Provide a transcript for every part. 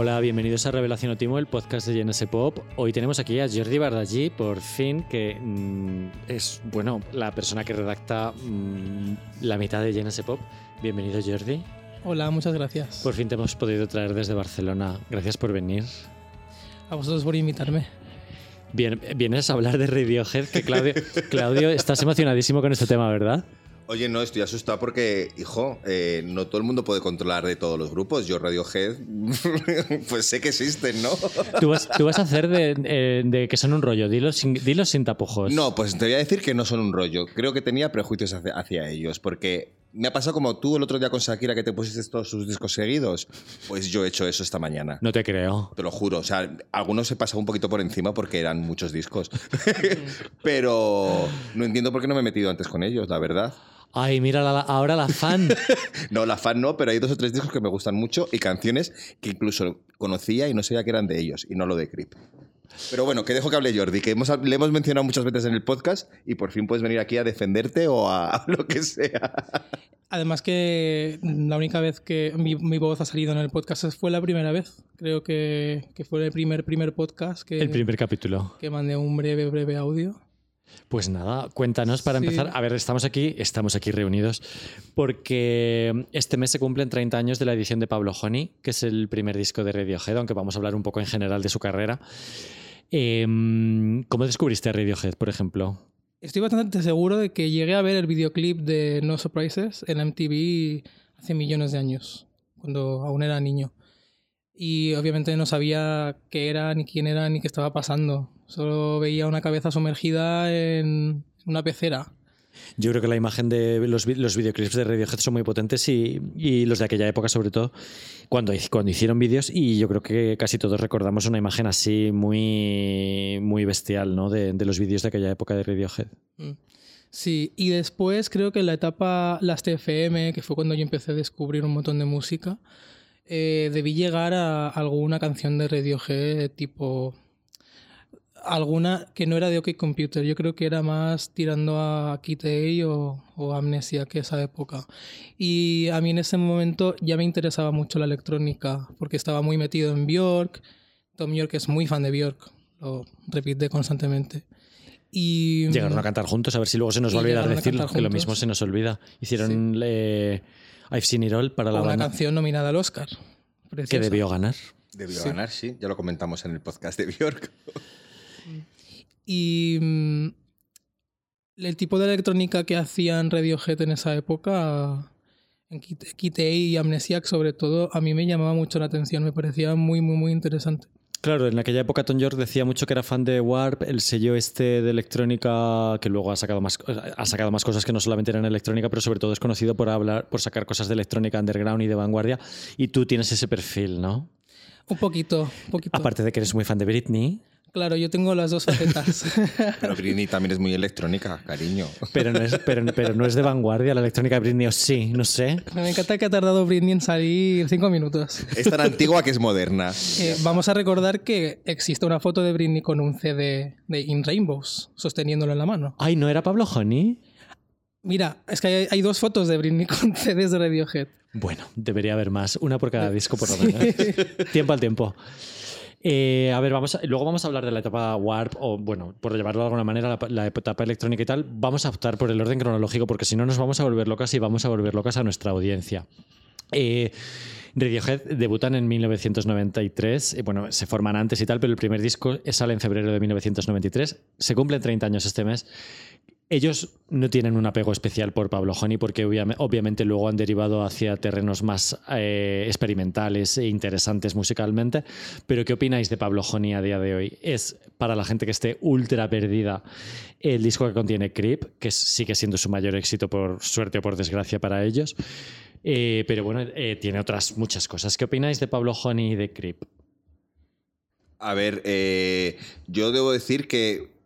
Hola, bienvenidos a Revelación Otimo, el podcast de GNS Pop. Hoy tenemos aquí a Jordi Bardagí, por fin, que mm, es, bueno, la persona que redacta mm, la mitad de GNS Pop. Bienvenido, Jordi. Hola, muchas gracias. Por fin te hemos podido traer desde Barcelona. Gracias por venir. A vosotros por invitarme. Bien, vienes a hablar de Radiohead, que Claudio, Claudio, estás emocionadísimo con este tema, ¿verdad? Oye, no, estoy asustado porque, hijo, eh, no todo el mundo puede controlar de todos los grupos. Yo, Radiohead, pues sé que existen, ¿no? Tú vas, tú vas a hacer de, eh, de que son un rollo, dilo sin, dilo sin tapujos. No, pues te voy a decir que no son un rollo. Creo que tenía prejuicios hacia, hacia ellos, porque me ha pasado como tú el otro día con Shakira que te pusiste todos sus discos seguidos. Pues yo he hecho eso esta mañana. No te creo. Te lo juro. O sea, algunos se pasaba un poquito por encima porque eran muchos discos. Pero no entiendo por qué no me he metido antes con ellos, la verdad. Ay, mira la- ahora la fan. No, la fan no, pero hay dos o tres discos que me gustan mucho y canciones que incluso conocía y no sabía que eran de ellos, y no lo de Creep. Pero bueno, que dejo que hable Jordi, que hemos, le hemos mencionado muchas veces en el podcast y por fin puedes venir aquí a defenderte o a, a lo que sea. Además que la única vez que mi, mi voz ha salido en el podcast fue la primera vez. Creo que, que fue el primer, primer podcast que, El primer capítulo. que mandé un breve, breve audio. Pues nada, cuéntanos para Sí. empezar. A ver, estamos aquí, estamos aquí reunidos porque este mes se cumplen 30 años de la edición de Pablo Honey, que es el primer disco de Radiohead, aunque vamos a hablar un poco en general de su carrera. Em, ¿Cómo descubriste a Radiohead, por ejemplo? Estoy bastante seguro de que llegué a ver el videoclip de No Surprises en MTV hace millones de años, cuando aún era niño. Y obviamente no sabía qué era, ni quién era, ni qué estaba pasando. Solo veía una cabeza sumergida en una pecera. Yo creo que la imagen de los, los videoclips de Radiohead son muy potentes y, y los de aquella época, sobre todo, cuando, cuando hicieron vídeos. Y yo creo que casi todos recordamos una imagen así muy, muy bestial ¿no? de, de los vídeos de aquella época de Radiohead. Mm. Sí, y después creo que en la etapa Las TFM, que fue cuando yo empecé a descubrir un montón de música, eh, debí llegar a alguna canción de Radiohead tipo alguna que no era de OK Computer, yo creo que era más tirando a Kid A o, o Amnesia que esa época. Y a mí en ese momento ya me interesaba mucho la electrónica, porque estaba muy metido en Björk. Tom York es muy fan de Björk, lo repite constantemente. Y, Llegaron a cantar juntos, a ver si luego se nos va a olvidar a decirlo, que lo mismo se nos olvida. Hicieron eh, I've Seen It All para la una banda canción nominada al Oscar. que Preciosa. debió ganar. Debió Sí. ganar, sí. Ya lo comentamos en el podcast de Bjork. Y mm, el tipo de electrónica que hacían Radiohead en esa época, en Kit Kit A y Amnesiac sobre todo, a mí me llamaba mucho la atención, me parecía muy, muy, muy interesante. Claro, en aquella época Tom York decía mucho que era fan de Warp, el sello este de electrónica que luego ha sacado más ha sacado más cosas que no solamente eran electrónica, pero sobre todo es conocido por hablar por sacar cosas de electrónica underground y de vanguardia y tú tienes ese perfil, ¿no? Un poquito, un poquito. Aparte de que eres muy fan de Britney, Claro, yo tengo las dos facetas. Pero Britney también es muy electrónica, cariño. pero no es pero, pero no es de vanguardia la electrónica de Britney o sí, no sé. me encanta que ha tardado Britney en salir cinco minutos. Es tan antigua que es moderna. Eh, vamos a recordar que existe una foto de Britney con un CD de In Rainbows, sosteniéndolo en la mano. Ay, ¿no era Pablo Honey? Mira, es que hay, hay dos fotos de Britney con CDs de Radiohead. Bueno, debería haber más, una por cada disco por lo menos. tiempo al tiempo. Eh, a ver, luego vamos a hablar de la etapa Warp, o bueno, por llevarlo de alguna manera, la, etapa electrónica y tal. Vamos a optar por el orden cronológico, porque si no nos vamos a volver locas y vamos a volver locas a nuestra audiencia. Eh, Radiohead debutan en 1993, y bueno, se forman antes y tal, pero el primer disco sale en febrero de 1993. Se cumplen 30 años este mes. Ellos no tienen un apego especial por Pablo Honey porque obviame- obviamente luego han derivado hacia terrenos más eh, experimentales e interesantes musicalmente. Pero ¿qué opináis de Pablo Honey a día de hoy? Es para la gente que esté ultra perdida el disco que contiene Creep, que sigue siendo su mayor éxito por suerte o por desgracia para ellos. Eh, pero bueno, eh, tiene otras muchas cosas. ¿Qué opináis de Pablo Honey y de Creep? A ver, yo debo decir que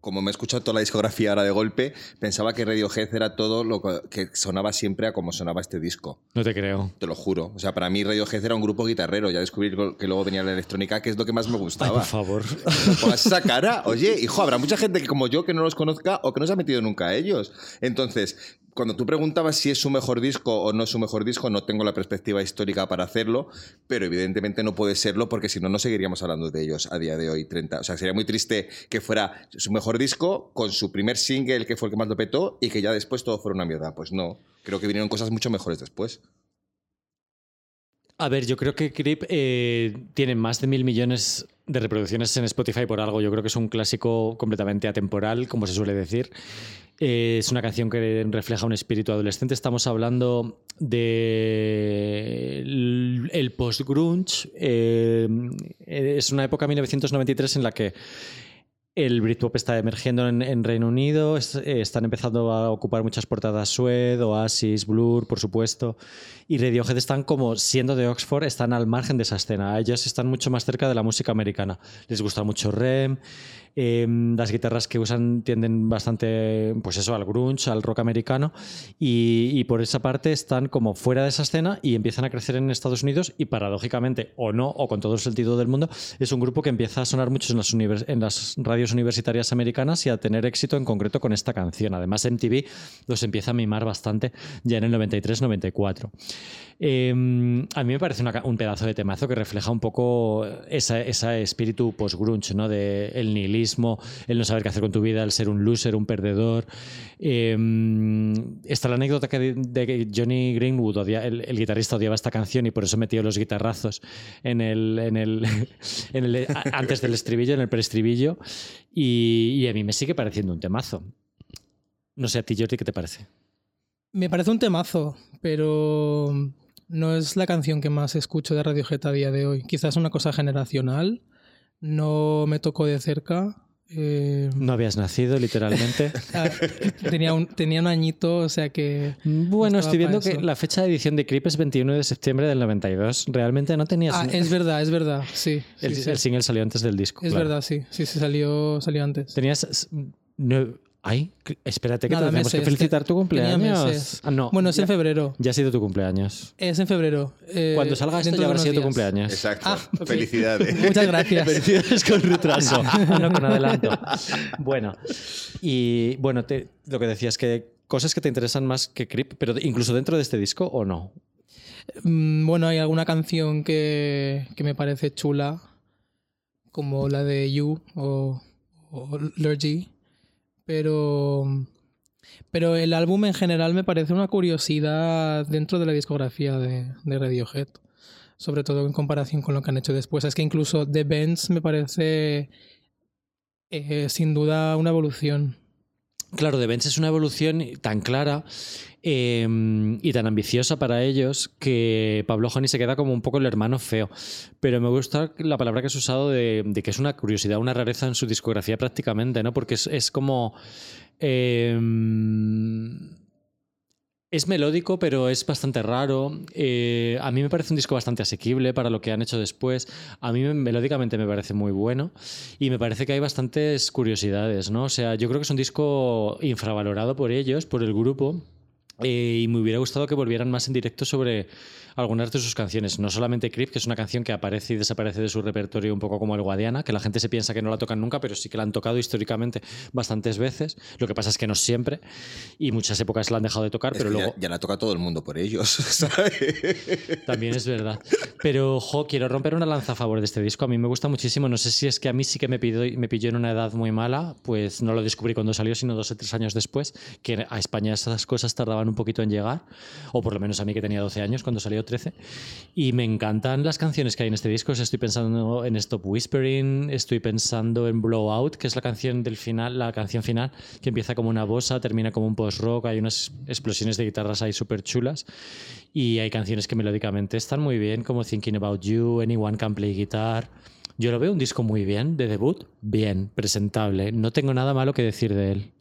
como me he escuchado toda la discografía ahora de golpe, pensaba que Radiohead era todo lo que- sonaba siempre a como sonaba este disco. No te creo. Te lo juro. O sea, para mí Radiohead era un grupo guitarrero. Ya descubrí que luego venía la electrónica, que es lo que más me Ay, gustaba. por favor. Pongas esa cara. Oye, hijo, habrá mucha gente que como yo que no los conozca o que no se ha metido nunca a ellos. Entonces, cuando tú preguntabas si es su mejor disco o no es su mejor disco, no tengo la perspectiva histórica para hacerlo, pero evidentemente no puede serlo porque si no, no seguiríamos hablando de ellos a día de hoy, 30. O sea, sería muy triste que fuera su mejor disco con su primer single, que fue el que más lo petó, y que ya después todo fuera una mierda. Pues no, creo que vinieron cosas mucho mejores después. A ver, yo creo que Creep eh, tiene más de mil millones de reproducciones en Spotify por algo. Yo creo que es un clásico completamente atemporal, como se suele decir. Eh, es una canción que refleja un espíritu adolescente. Estamos hablando de el post-grunge. Eh, es una época 1993 en la que el Britpop está emergiendo en, Reino Unido, eh, están empezando a ocupar muchas portadas Sued, Oasis, Blur, por supuesto, y Radiohead están como, siendo de Oxford, están al margen de esa escena. Ellos están mucho más cerca de la música americana. Les gusta mucho Rem, Em, las guitarras que usan tienden bastante, pues eso, al grunge, al rock americano, y, por esa parte están como fuera de esa escena y empiezan a crecer en Estados Unidos y paradójicamente, o no, o con todo el sentido del mundo, es un grupo que empieza a sonar mucho en las, en las radios universitarias americanas y a tener éxito en concreto con esta canción. Además, MTV los empieza a mimar bastante ya en el 93-94. Em, a mí me parece un pedazo de temazo que refleja un poco ese espíritu post-grunge, ¿no? De el nihilismo, el no saber qué hacer con tu vida, el ser un loser, un perdedor. Em, está la anécdota que de que Johnny Greenwood, el, guitarrista, odiaba esta canción y por eso metió los guitarrazos en el, en el, antes del estribillo, en el preestribillo. Y, y a mí me sigue pareciendo un temazo. No sé a ti, Jordi, ¿qué te parece? Me parece un temazo, pero no es la canción que más escucho de Radiohead a día de hoy. Quizás una cosa generacional. No me tocó de cerca. Eh, no habías nacido, literalmente. Ah, tenía, un, tenía un añito, o sea que. Bueno, estoy viendo que la fecha de edición de Creep es 21 de septiembre del 92. Realmente no tenías. Ah, es verdad, es verdad, sí. El, single salió antes del disco. Es verdad, sí. Sí, sí, salió, salió antes. Tenías. Ay, espérate que tenemos que felicitar tu cumpleaños. Ah, no, bueno, es en febrero. Ya ha sido tu cumpleaños. Es en febrero. Eh, Cuando salga esto ya habrá sido tu cumpleaños. Exacto. Ah, Felicidades. Muchas gracias. Felicidades con retraso. no, con adelanto. Bueno, y bueno, lo que decías, que cosas que te interesan más que Creep, pero incluso dentro de este disco o no. Mm, bueno, hay alguna canción que, que me parece chula, como la de You o, o Lurgy pero, pero el álbum en general me parece una curiosidad dentro de la discografía de, Radiohead. Sobre todo en comparación con lo que han hecho después. Es que incluso The Bends me parece eh, sin duda una evolución. Claro, The Benz es una evolución tan clara em, y tan ambiciosa para ellos que Pablo Honey se queda como un poco el hermano feo. Pero me gusta la palabra que has usado de, que es una curiosidad, una rareza en su discografía prácticamente, ¿no? Porque es, como. Em, es melódico, pero es bastante raro. Eh, a mí me parece un disco bastante asequible para lo que han hecho después. A mí melódicamente me parece muy bueno y me parece que hay bastantes curiosidades, ¿no? O sea, yo creo que es un disco infravalorado por ellos, por el grupo. Eh, y me hubiera gustado que volvieran más en directo sobre algunas de sus canciones. No solamente Creep, que es una canción que aparece y desaparece de su repertorio un poco como el Guadiana, que la gente se piensa que no la tocan nunca, pero sí que la han tocado históricamente bastantes veces. Lo que pasa es que no siempre, y muchas épocas la han dejado de tocar, pero luego. Ya, la toca todo el mundo por ellos, ¿sabes? También es verdad. Pero, jo, quiero romper una lanza a favor de este disco. A mí me gusta muchísimo. No sé si es que a mí sí que me, pidió, me pilló en una edad muy mala, pues no lo descubrí cuando salió, sino dos o tres años después, que a España esas cosas tardaban un poquito en llegar, o por lo menos a mí que tenía 12 años cuando salió 13. Y me encantan las canciones que hay en este disco. estoy pensando en Stop Whispering, estoy pensando en Blowout, que es la canción del final, la canción final, que empieza como una bossa, termina como un post-rock, hay unas explosiones de guitarras ahí súper chulas. Y hay canciones que melódicamente están muy bien, como Thinking About You, Anyone Can Play Guitar. Yo lo veo un disco muy bien, de debut, bien, presentable. No tengo nada malo que decir de él.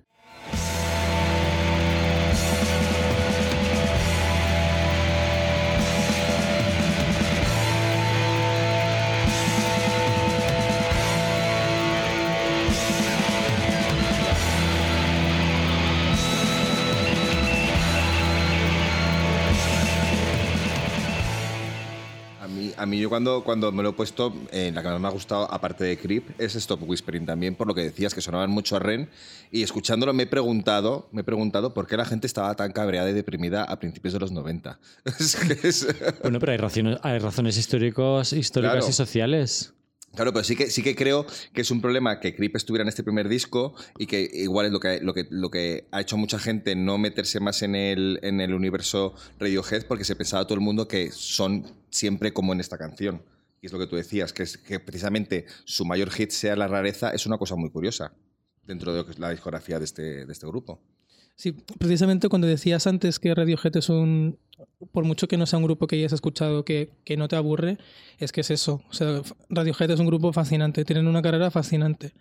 A mí yo cuando, cuando me lo he puesto, eh, la que más me ha gustado, aparte de Creep, es Stop Whispering también, por lo que decías, que sonaban mucho a Ren. Y escuchándolo me he preguntado, me he preguntado por qué la gente estaba tan cabreada y deprimida a principios de los 90. Es que es- Bueno, pero hay razones, hay razones históricos, históricas Claro. y sociales. Claro, pero sí que, sí que creo que es un problema que Creep estuviera en este primer disco y que igual es lo que, lo que, lo que ha hecho mucha gente no meterse más en el, en el universo Radiohead porque se pensaba todo el mundo que son siempre como en esta canción. Y es lo que tú decías, que, es, que precisamente su mayor hit sea la rareza, es una cosa muy curiosa dentro de la discografía de este, de este grupo. Sí, precisamente cuando decías antes que Radiohead es un. Por mucho que no sea un grupo que hayas escuchado que, que no te aburre, es que es eso. O sea, Radiohead es un grupo fascinante, tienen una carrera fascinante,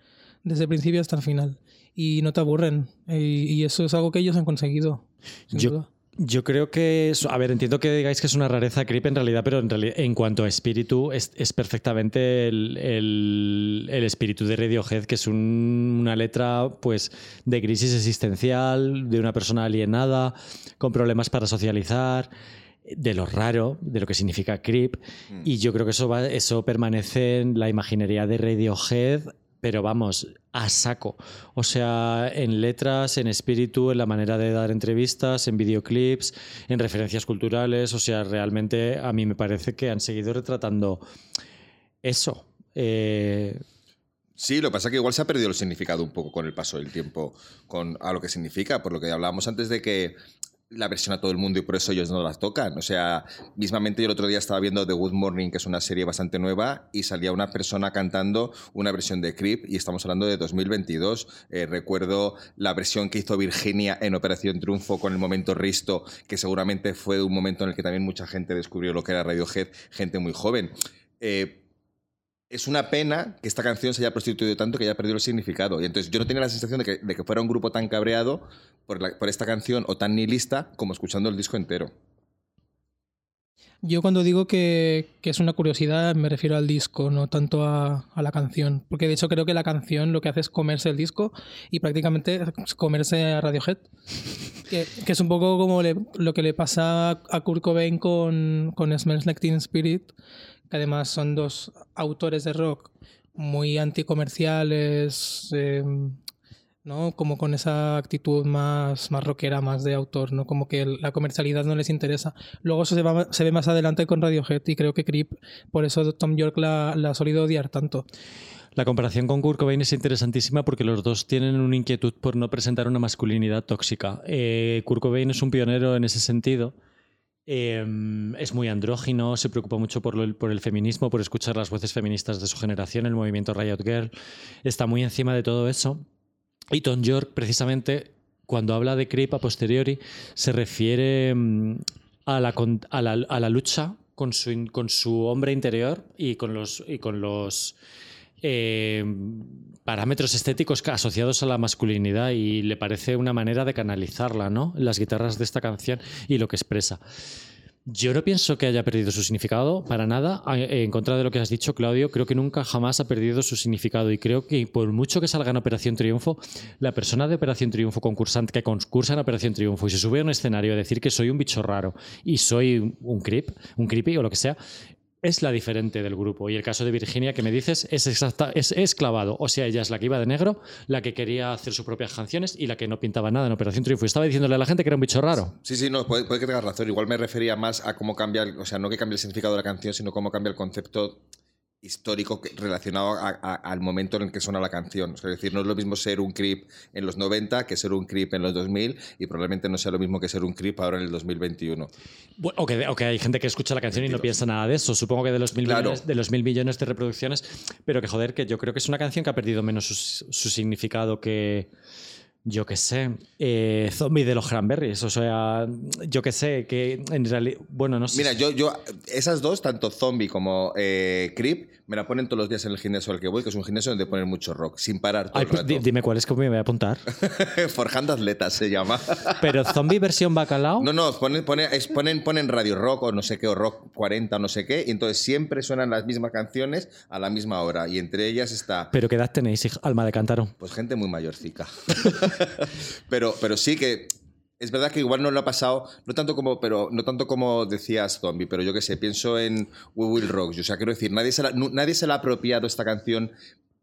desde el principio hasta el final. Y no te aburren. Y, y eso es algo que ellos han conseguido. sin Yo- duda. Yo creo que, es- a ver, entiendo que digáis que es una rareza creep en realidad, pero en, en cuanto a espíritu, es, es perfectamente el, el- el espíritu de Radiohead, que es un- una letra pues de crisis existencial, de una persona alienada, con problemas para socializar, de lo raro, de lo que significa creep. Y yo creo que eso, va, eso permanece en la imaginería de Radiohead, pero vamos, a saco. O sea, en letras, en espíritu, en la manera de dar entrevistas, en videoclips, en referencias culturales. O sea, realmente a mí me parece que han seguido retratando eso. Eh, Sí, lo que pasa es que igual se ha perdido el significado un poco con el paso del tiempo, con a lo que significa, por lo que hablábamos antes de que la versión a todo el mundo y por eso ellos no las tocan. O sea, mismamente yo el otro día estaba viendo The Good Morning, que es una serie bastante nueva, y salía una persona cantando una versión de Creep, y estamos hablando de 2022. Eh, recuerdo la versión que hizo Virginia en Operación Triunfo con el momento Risto, que seguramente fue un momento en el que también mucha gente descubrió lo que era Radiohead, gente muy joven. Eh, es una pena que esta canción se haya prostituido tanto que haya perdido el significado. Y entonces yo no tenía la sensación de que, de que fuera un grupo tan cabreado por, por esta canción o tan nihilista como escuchando el disco entero. Yo cuando digo que, que es una curiosidad me refiero al disco, no tanto a, a la canción. Porque de hecho creo que la canción lo que hace es comerse el disco y prácticamente comerse a Radiohead. Que, es un poco como lo que le pasa a Kurt Cobain con, con Smells Like Teen Spirit, que además son dos autores de rock muy anticomerciales, eh, ¿no? Como con esa actitud más, más rockera, más de autor, ¿no? Como que la comercialidad no les interesa. Luego eso se, va- se ve más adelante con Radiohead y creo que Creep, por eso Tom York la, la ha solido odiar tanto. La comparación con Kurt Cobain es interesantísima porque los dos tienen una inquietud por no presentar una masculinidad tóxica. Eh, Kurt Cobain es un pionero en ese sentido. Eh, es muy andrógino, se preocupa mucho por, por el feminismo, por escuchar las voces feministas de su generación, el movimiento Riot Girl. Está muy encima de todo eso. Y Tom York, precisamente, cuando habla de Creep a posteriori, se refiere mm, a la, a la, a la lucha con su, con su hombre interior y con los, y con los eh, parámetros estéticos asociados a la masculinidad y le parece una manera de canalizarla, ¿no? Las guitarras de esta canción y lo que expresa. Yo no pienso que haya perdido su significado, para nada. En contra de lo que has dicho, Claudio, creo que nunca jamás ha perdido su significado. Y creo que por mucho que salga en Operación Triunfo, la persona de Operación Triunfo concursante que concursa en Operación Triunfo y se sube a un escenario a decir que soy un bicho raro y soy un creep, un creepy o lo que sea, es la diferente del grupo. Y el caso de Virginia que me dices es exacta, es, es clavado. O sea, ella es la que iba de negro, la que quería hacer sus propias canciones y la que no pintaba nada en Operación Triunfo. Estaba diciéndole a la gente que era un bicho raro. Sí, sí, no, puede, que tengas razón. Igual me refería más a cómo cambia, o sea, no que cambie el significado de la canción, sino cómo cambia el concepto histórico relacionado a- a- al momento en el que suena la canción. Es decir, no es lo mismo ser un creep en los 90 que ser un creep en los 2000 y probablemente no sea lo mismo que ser un creep ahora en el 2021. Bueno, o, que, o que hay gente que escucha la canción y no piensa nada de eso. Supongo que de los, mil Claro. millones, de los mil millones de reproducciones. Pero que joder, que yo creo que es una canción que ha perdido menos su, su significado que. Yo qué sé. eh, zombie de los Cranberries. O sea, yo qué sé. Que en realidad. Bueno, no sé. Mira, yo, yo, esas dos, tanto Zombie como eh, Creep, me la ponen todos los días en el gimnasio al que voy, que es un gimnasio donde ponen mucho rock, sin parar todo Ay, el pues rato. dime cuál es que me voy a apuntar. Forjando atletas se llama. Pero zombie versión bacalao. No, no, ponen, ponen, ponen, ponen Radio Rock o no sé qué, o Rock 40 o no sé qué, y entonces siempre suenan las mismas canciones a la misma hora. Y entre ellas está, Pero qué edad tenéis, alma de cántaro. pues, gente muy mayorcica. pero, pero sí que es verdad que igual no lo ha pasado, no tanto como, pero no tanto como decías Zombie, pero yo qué sé, pienso en We Will Rock. O sea, quiero decir, nadie se, la, nadie se la ha apropiado esta canción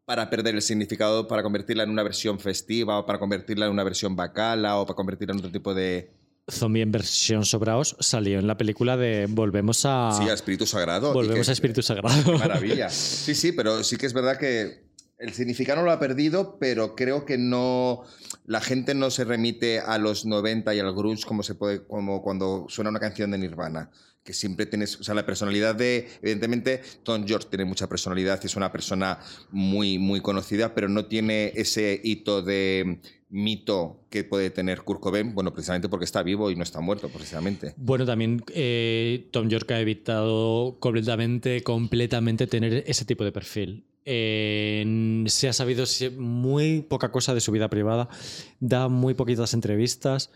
para perder el significado, para convertirla en una versión festiva, o para convertirla en una versión bacala, o para convertirla en otro tipo de. Zombie en versión sobraos salió en la película de Volvemos a. Sí, a Espíritu Sagrado. Volvemos a Espíritu Sagrado. maravilla. Sí, sí, pero sí que es verdad que el significado lo ha perdido, pero creo que no. La gente no se remite a los 90 y al grunge como se puede, como cuando suena una canción de Nirvana que siempre tienes, o sea, la personalidad de, evidentemente, Tom George tiene mucha personalidad y es una persona muy, muy conocida, pero no tiene ese hito de mito que puede tener Kurt Cobain, bueno, precisamente porque está vivo y no está muerto, precisamente. Bueno, también eh, Tom York ha evitado completamente, completamente tener ese tipo de perfil. Eh, se ha sabido muy poca cosa de su vida privada, da muy poquitas entrevistas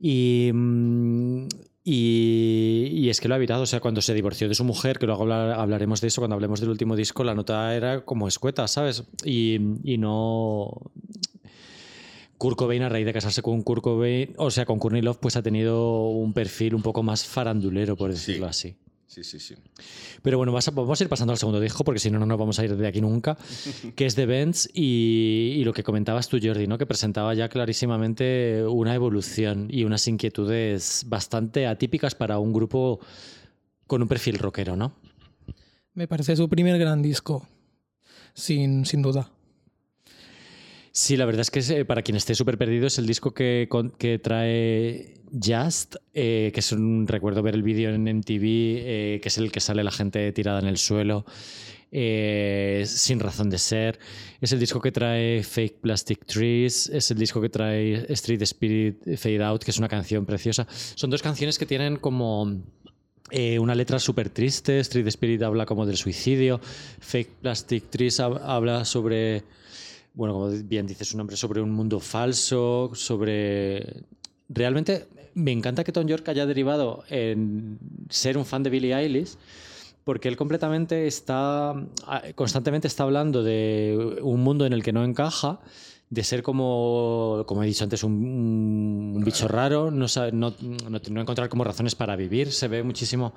y... Mm, y, es que lo ha evitado. O sea, cuando se divorció de su mujer, que luego hablaremos de eso cuando hablemos del último disco, la nota era como escueta, ¿sabes? Y, y no. Kurt Cobain, a raíz de casarse con Kurt Cobain, o sea, con Courtney Love, pues ha tenido un perfil un poco más farandulero, por decirlo así. Sí, sí, sí. Pero bueno, vamos a ir pasando al segundo disco, porque si no, no nos vamos a ir de aquí nunca, que es The Benz y, lo que comentabas tú, Jordi, ¿no? que presentaba ya clarísimamente una evolución y unas inquietudes bastante atípicas para un grupo con un perfil rockero, ¿no? Me parece su primer gran disco, sin, sin duda. Sí, la verdad es que eh, para quien esté súper perdido es el disco que, que trae Just, eh, que es un recuerdo ver el vídeo en MTV, eh, que es el que sale la gente tirada en el suelo. sin razón de ser. Es el disco que trae Fake Plastic Trees, es el disco que trae Street Spirit Fade Out, que es una canción preciosa. Son dos canciones que tienen como una letra súper triste. Street Spirit habla como del suicidio. Fake Plastic Trees habla sobre bueno, como bien dice su nombre, sobre un mundo falso, sobre... Realmente me encanta que Tom York haya derivado en ser un fan de Billie Eilish, porque él completamente está, constantemente está hablando de un mundo en el que no encaja, de ser como, como he dicho antes, un, bicho raro, no, no, no, encontrar como razones para vivir. Se ve muchísimo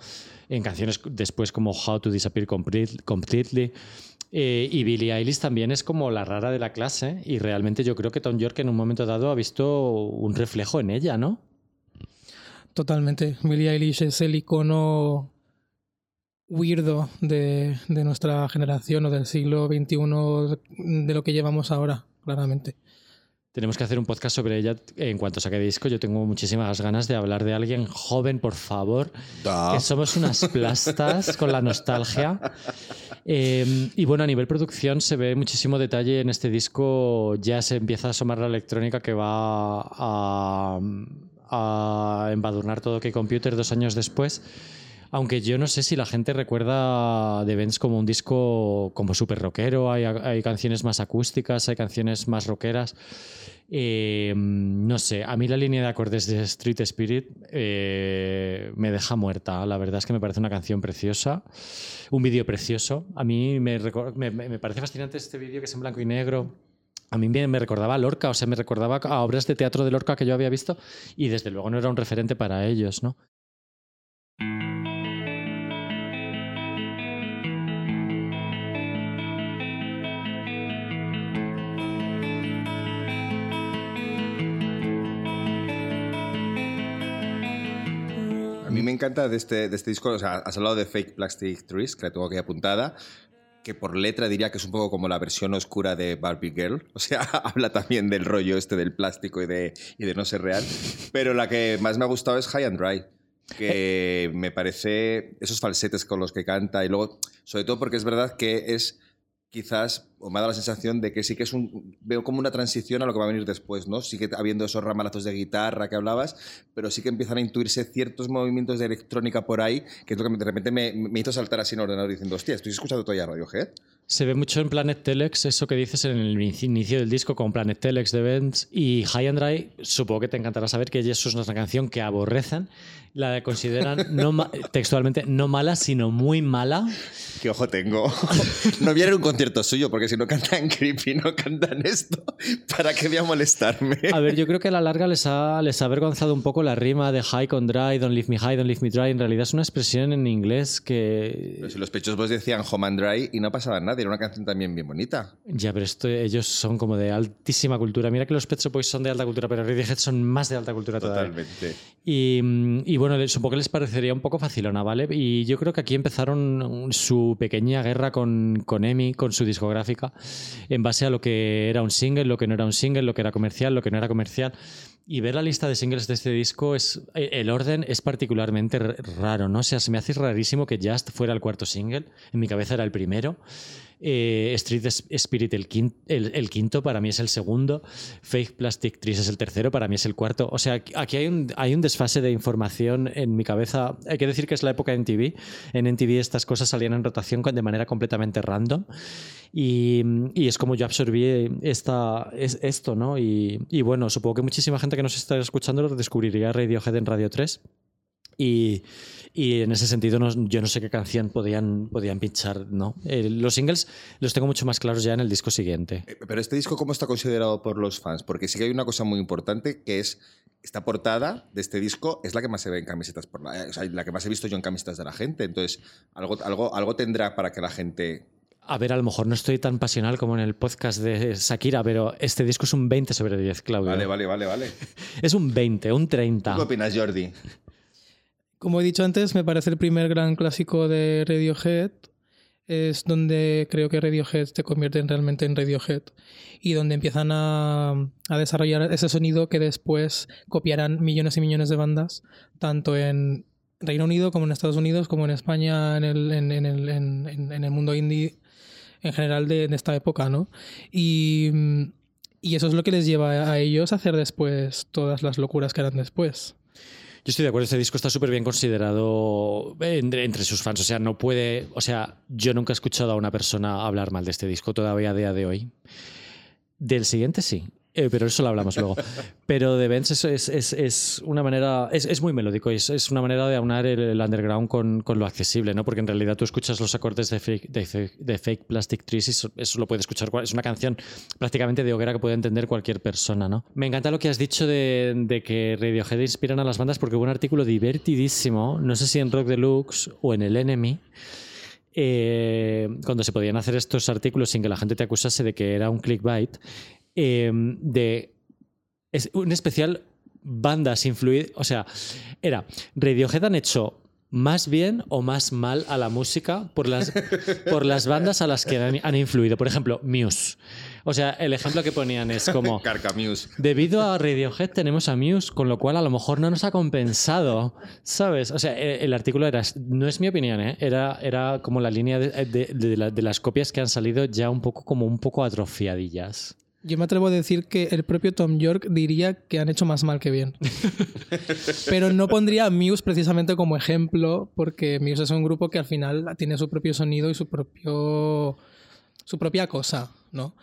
en canciones después como How to Disappear Completely. Eh, y Billie Eilish también es como la rara de la clase y realmente yo creo que Tom York en un momento dado ha visto un reflejo en ella, ¿no? Totalmente. Billie Eilish es el icono weirdo de, de nuestra generación o del siglo XXI de lo que llevamos ahora, claramente. Tenemos que hacer un podcast sobre ella en cuanto saque disco. Yo tengo muchísimas ganas de hablar de alguien joven, por favor. Que somos unas plastas con la nostalgia. Em, y bueno, a nivel producción se ve muchísimo detalle en este disco. Ya se empieza a asomar la electrónica que va a, a embadurnar todo que Computer dos años después. Aunque yo no sé si la gente recuerda The Benz como un disco como súper rockero, hay, canciones más acústicas, hay canciones más rockeras. Eh, no sé, a mí la línea de acordes de Street Spirit eh, me deja muerta. La verdad es que me parece una canción preciosa, un vídeo precioso. A mí me, me, parece fascinante este vídeo que es en blanco y negro. A mí me recordaba a Lorca, o sea, me recordaba a obras de teatro de Lorca que yo había visto y desde luego no era un referente para ellos, ¿no? Me encanta de este, de este disco, o sea, has hablado de Fake Plastic Trees, que la tengo aquí apuntada, que por letra diría que es un poco como la versión oscura de Barbie Girl. O sea, habla también del rollo este del plástico y de, y de no ser real. Pero la que más me ha gustado es High and Dry que me parece esos falsetes con los que canta y luego, sobre todo porque es verdad que es quizás, o me ha dado la sensación de que sí que es un, veo como una transición a lo que va a venir después, ¿no? Sigue habiendo esos ramalazos de guitarra que hablabas, pero sí que empiezan a intuirse ciertos movimientos de electrónica por ahí, que es lo que de repente me, me hizo saltar así en el ordenador diciendo, hostia, ¿estoy escuchando todavía Radiohead? Se ve mucho en Planet Telex, eso que dices en el inicio del disco con Planet Telex de Events y High and Dry. Supongo que te encantará saber que eso es una canción que aborrecen, la consideran no textualmente no mala, sino muy mala. Qué ojo tengo. No a un concierto suyo porque si no cantan creepy, no cantan esto. ¿Para qué voy a molestarme? A ver, yo creo que a la larga les ha, les ha avergonzado un poco la rima de high con dry, don't leave me high, don't leave me dry. En realidad es una expresión en inglés que. Pero si los pechos vos decían home and dry y no pasaba nada era una canción también bien bonita. Ya, pero esto, ellos son como de altísima cultura. Mira que los Pet Boys son de alta cultura, pero Radiohead son más de alta cultura Totalmente. Y, bueno, supongo que les parecería un poco facilona, ¿vale? Y yo creo que aquí empezaron su pequeña guerra con, con EMI, con su discográfica, en base a lo que era un single, lo que no era un single, lo que era comercial, lo que no era comercial. Y ver la lista de singles de este disco, es el orden es particularmente raro, ¿no? O sea, se me hace rarísimo que Just fuera el cuarto single. En mi cabeza era el primero. Eh, Street Spirit el quinto, para mí es el segundo. Fake Plastic Trees es el tercero, para mí es el cuarto. O sea, aquí hay un, hay un desfase de información en mi cabeza. Hay que decir que es la época de NTV. En NTV estas cosas salían en rotación de manera completamente random. Y, es como yo absorbí esta, es, esto, ¿no? Y, y, bueno, supongo que muchísima gente que nos está escuchando lo descubriría Radiohead en Radio 3. Y, y en ese sentido yo no sé qué canción podían, podían pinchar, ¿no? Eh, los singles los tengo mucho más claros ya en el disco siguiente. Eh, pero este disco, ¿cómo está considerado por los fans? Porque sí que hay una cosa muy importante que es esta portada de este disco es la que más se ve en camisetas por la, o sea, la que más he visto yo en camisetas de la gente. Entonces, algo, algo, algo tendrá para que la gente a ver, a lo mejor no estoy tan pasional como en el podcast de Shakira, pero este disco es un 20 sobre 10, Claudio. Vale, vale, vale, vale. Es un 20, un 30. ¿Qué opinas, Jordi? Como he dicho antes, me parece el primer gran clásico de Radiohead. Es donde creo que Radiohead se convierte realmente en Radiohead y donde empiezan a, desarrollar ese sonido que después copiarán millones y millones de bandas, tanto en Reino Unido como en Estados Unidos, como en España, en el, en, el mundo indie en general de, esta época, ¿no? Y, y eso es lo que les lleva a ellos a hacer después todas las locuras que harán después. Yo estoy de acuerdo, este disco está súper bien considerado entre, sus fans. O sea, no puede. O sea, yo nunca he escuchado a una persona hablar mal de este disco todavía a día de hoy. Del siguiente sí. Eh, pero eso lo hablamos luego. Pero The Benz es, es, es, una manera, es, muy melódico, es, es una manera de aunar el, underground con, con, lo accesible, ¿no? Porque en realidad tú escuchas los acordes de Fake, Plastic Trees y eso, lo puede escuchar, es una canción prácticamente de hoguera que puede entender cualquier persona, ¿no? Me encanta lo que has dicho de, de que Radiohead inspiran a las bandas porque hubo un artículo divertidísimo, no sé si en Rock Deluxe o en el Enemy, eh, cuando se podían hacer estos artículos sin que la gente te acusase de que era un clickbait, Em, de es un especial bandas influidas, o sea, era Radiohead han hecho más bien o más mal a la música por las, por las bandas a las que han, influido. Por ejemplo, Muse. O sea, el ejemplo que ponían es como... Carca Muse. Debido a Radiohead tenemos a Muse, con lo cual a lo mejor no nos ha compensado, ¿sabes? O sea, el, artículo era... No es mi opinión, ¿eh? Era, era como la línea de, de las copias que han salido ya un poco como un poco atrofiadillas. Yo me atrevo a decir que el propio Tom York diría que han hecho más mal que bien. Pero no pondría a Muse precisamente como ejemplo, porque Muse es un grupo que al final tiene su propio sonido y su propio su propia cosa, ¿no?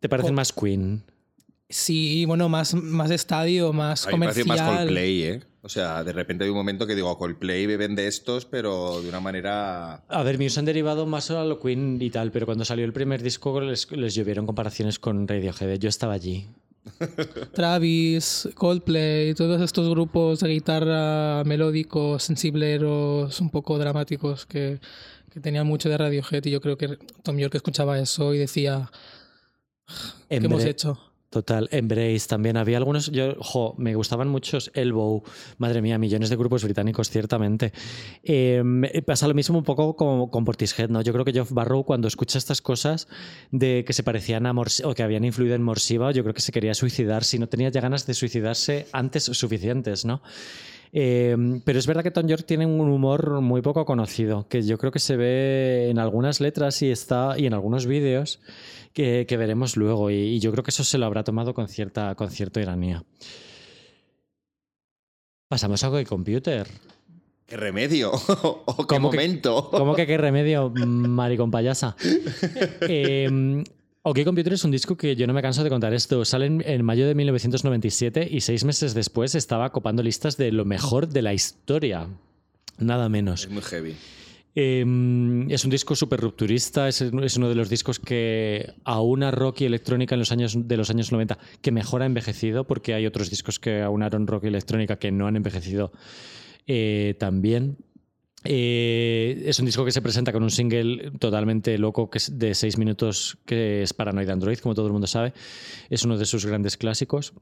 ¿Te parece más Queen? Sí, bueno, más, más estadio, más comercial. Me más Coldplay, ¿eh? O sea, de repente hay un momento que digo, Coldplay beben de estos, pero de una manera... A ver, Muse han derivado más a lo Queen y tal, pero cuando salió el primer disco les, les llovieron comparaciones con Radiohead. Yo estaba allí. Travis, Coldplay, todos estos grupos de guitarra melódicos, sensibleros, un poco dramáticos que, que tenían mucho de Radiohead y yo creo que Tom York escuchaba eso y decía, ¿qué hemos hecho? Total, Embrace también. Había algunos, yo, jo, me gustaban muchos. Elbow, madre mía, millones de grupos británicos, ciertamente. Em, pasa lo mismo un poco con, con, Portishead, ¿no? Yo creo que Geoff Barrow, cuando escucha estas cosas de que se parecían a o que habían influido en Morsiva, yo creo que se quería suicidar, si no tenía ya ganas de suicidarse antes suficientes, ¿no? Em, pero es verdad que Tom York tiene un humor muy poco conocido, que yo creo que se ve en algunas letras y está y en algunos vídeos que, veremos luego. Y, yo creo que eso se lo habrá tomado con cierta, con cierta ironía. Pasamos a Go Computer. ¿Qué remedio? ¿O qué ¿Cómo que- momento? ¿Cómo que qué remedio, maricón payasa? Eh, OK Computer es un disco que yo no me canso de contar esto. Sale en, en mayo de 1997 y seis meses después estaba copando listas de lo mejor de la historia. Nada menos. Es muy heavy. Eh, es un disco súper rupturista, es, es uno de los discos que aúna rock y electrónica en los años, de los años 90 que mejor ha envejecido, porque hay otros discos que aunaron rock y electrónica que no han envejecido eh, tan bien. Eh, es un disco que se presenta con un single totalmente loco que es de seis minutos que es Paranoid Android, como todo el mundo sabe. Es uno de sus grandes clásicos.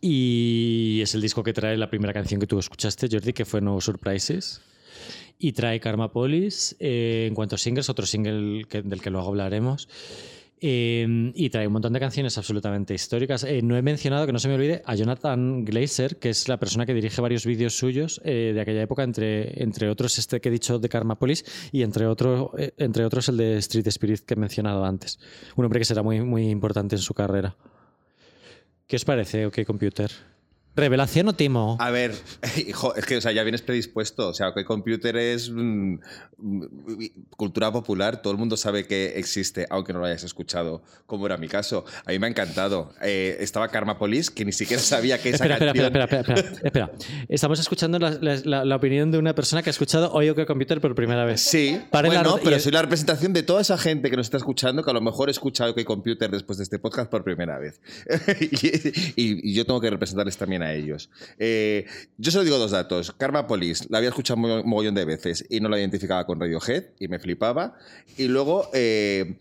Y es el disco que trae la primera canción que tú escuchaste, Jordi, que fue No Surprises. Y trae Karma Police eh, en cuanto a singles, otro single del que luego hablaremos. Eh, y trae un montón de canciones absolutamente históricas. Eh, no he mencionado, que no se me olvide, a Jonathan Glazer, que es la persona que dirige varios vídeos suyos eh, de aquella época, entre, entre otros este que he dicho de Karma Police y entre, otro, eh, entre otros el de Street Spirit que he mencionado antes. Un hombre que será muy, muy importante en su carrera. ¿Qué os parece, OK Computer? ¿Revelación o timo? A ver, hijo, es que o sea, ya vienes predispuesto. O sea, que computer es mm, mm, cultura popular. Todo el mundo sabe que existe, aunque no lo hayas escuchado, como era mi caso. A mí me ha encantado. Eh, estaba Karma Police, que ni siquiera sabía que esa Espera, canción... espera, espera, espera, espera. Estamos escuchando la, la- la- la opinión de una persona que ha escuchado hoy OK Computer por primera vez. Sí, Paren la- bueno, y pero soy la representación de toda esa gente que nos está escuchando que a lo mejor escucha OK Computer después de este podcast por primera vez. y, y- y yo tengo que representarles también a ellos. Eh, yo solo digo dos datos. Karma la había escuchado un mogollón de veces y no la identificaba con Radiohead y me flipaba. Y luego eh,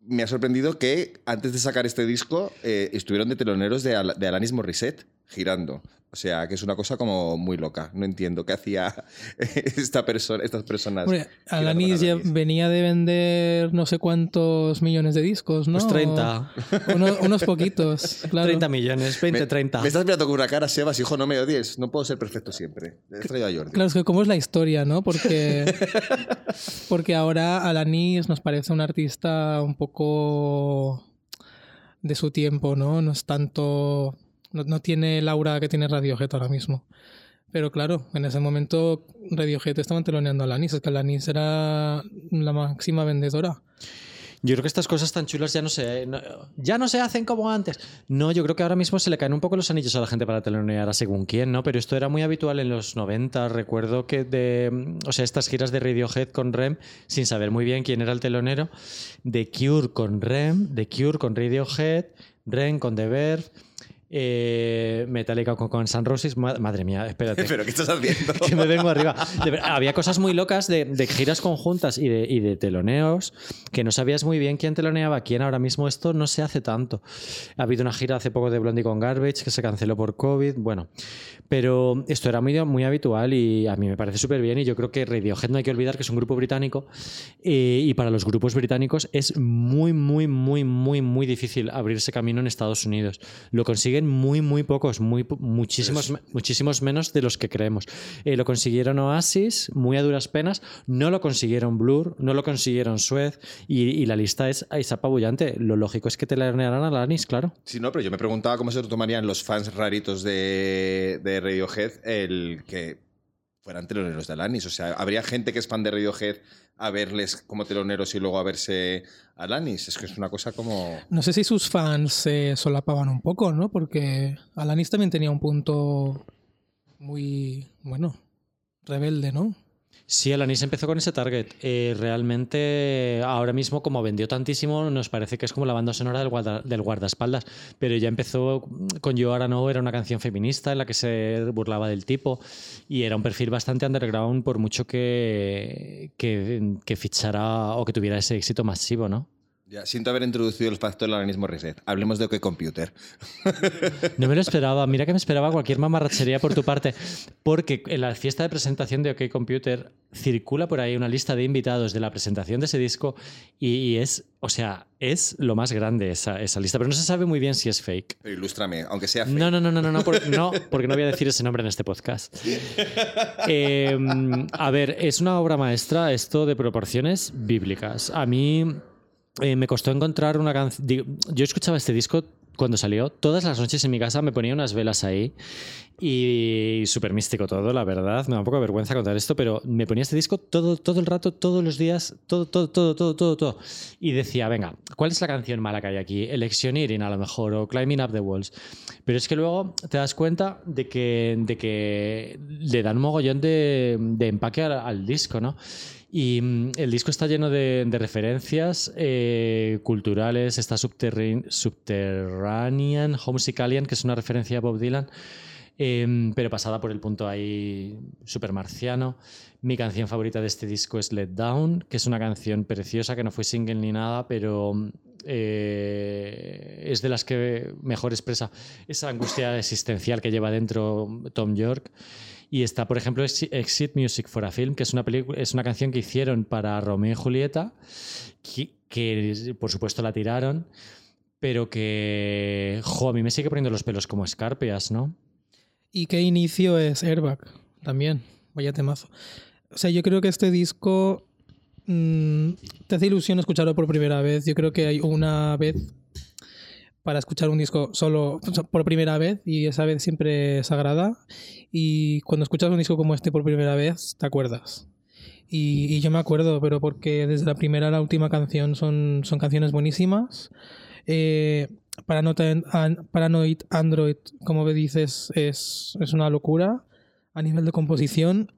me ha sorprendido que antes de sacar este disco eh, estuvieron de teloneros de, de Alanis Morissette girando. O sea, que es una cosa como muy loca. No entiendo qué hacía esta persona, estas personas. Girando Alanis ya venía de vender no sé cuántos millones de discos, ¿no? Pues 30. O- uno- unos poquitos, claro. 30 millones, 20, Me, 30. me estás mirando con una cara, Sebas, hijo, no me odies. No puedo ser perfecto siempre. He traído a Jordi. Claro, es que cómo es la historia, ¿no? Porque, porque ahora Alanis nos parece un artista un poco de su tiempo, ¿no? No es tanto... No, no tiene el aura que tiene Radiohead ahora mismo. Pero claro, en ese momento Radiohead estaban teloneando a Alanis. Es que Alanis era la máxima vendedora. Yo creo que estas cosas tan chulas ya no se, ya no se hacen como antes. No, yo creo que ahora mismo se le caen un poco los anillos a la gente para telonear a según quién, ¿no? Pero esto era muy habitual en los 90. Recuerdo que de. O sea, estas giras de Radiohead con Rem, sin saber muy bien quién era el telonero, de Cure con Rem, de Cure con Radiohead, Rem con The Verve. Eh, Metallica con, con San Roses, Ma- madre mía, espérate. ¿Pero qué estás haciendo? que me vengo arriba. De había cosas muy locas de, de giras conjuntas y de, y de teloneos que no sabías muy bien quién teloneaba a quién. Ahora mismo esto no se hace tanto. Ha habido una gira hace poco de Blondie con Garbage que se canceló por COVID. Bueno, pero esto era muy, muy habitual y a mí me parece súper bien. Y yo creo que Radiohead no hay que olvidar que es un grupo británico eh, y para los grupos británicos es muy, muy, muy, muy, muy difícil abrirse camino en Estados Unidos. Lo consiguen muy, muy pocos, muy, muchísimos, muchísimos menos de los que creemos. Eh, lo consiguieron Oasis, muy a duras penas. No lo consiguieron Blur, no lo consiguieron Suez. Y, y la lista es, es apabullante. Lo lógico es que te la a Alanis, claro. Sí, no, pero yo me preguntaba cómo se lo tomarían los fans raritos de, de Radiohead el que fueran teloneros de Alanis. O sea, ¿habría gente que es fan de Radiohead a verles como teloneros y luego a verse Alanis? Es que es una cosa como... No sé si sus fans se solapaban un poco, ¿no? Porque Alanis también tenía un punto muy, bueno, rebelde, ¿no? Sí, Alanis empezó con ese target. Eh, realmente, ahora mismo, como vendió tantísimo, nos parece que es como la banda sonora del, guarda- del guardaespaldas. Pero ya empezó con Yo Ahora No, era una canción feminista en la que se burlaba del tipo. Y era un perfil bastante underground, por mucho que, que fichara o que tuviera ese éxito masivo, ¿no? Ya, siento haber introducido el factor del Alanis Morissette. Hablemos de OK Computer. No me lo esperaba. Mira que me esperaba cualquier mamarrachería por tu parte. Porque en la fiesta de presentación de OK Computer circula por ahí una lista de invitados de la presentación de ese disco y, es, o sea, es lo más grande esa, esa lista. Pero no se sabe muy bien si es fake. Pero ilústrame, aunque sea fake. No, no, no, no, no, no, por- no, porque no voy a decir ese nombre en este podcast. Eh, a ver, es una obra maestra esto de proporciones bíblicas. A mí eh, me costó encontrar una canción. Yo escuchaba este disco cuando salió, todas las noches en mi casa me ponía unas velas ahí y súper místico todo, la verdad. Me da un poco de vergüenza contar esto, pero me ponía este disco todo, todo el rato, todos los días, todo, todo, todo, todo, todo, todo. Y decía, venga, ¿cuál es la canción mala que hay aquí? Electioneering a lo mejor, o Climbing Up the Walls. Pero es que luego te das cuenta de que, de que le dan un mogollón de, de empaque al, al disco, ¿no? Y mm, el disco está lleno de, referencias eh, culturales. Está Subterrane- Subterranean, Homesick-Alien, que es una referencia a Bob Dylan, eh, pero pasada por el punto ahí super marciano. Mi canción favorita de este disco es Let Down, que es una canción preciosa, que no fue single ni nada, pero eh, es de las que mejor expresa esa angustia existencial que lleva dentro Tom York. Y está, por ejemplo, Exi- Exit Music for a Film, que es una, es una canción que hicieron para Romeo y Julieta, que, que, por supuesto la tiraron, pero que, jo, a mí me sigue poniendo los pelos como escarpias, ¿no? ¿Y qué inicio es Airbag? También, vaya temazo. O sea, yo creo que este disco mm, te hace ilusión escucharlo por primera vez. Yo creo que hay una vez para escuchar un disco solo por primera vez y esa vez siempre es sagrada. Y cuando escuchas un disco como este por primera vez, te acuerdas. Y, yo me acuerdo, pero porque desde la primera a la última canción son, son canciones buenísimas. Eh, Paranoid, An- Paranoid Android, como dices, es, es una locura a nivel de composición.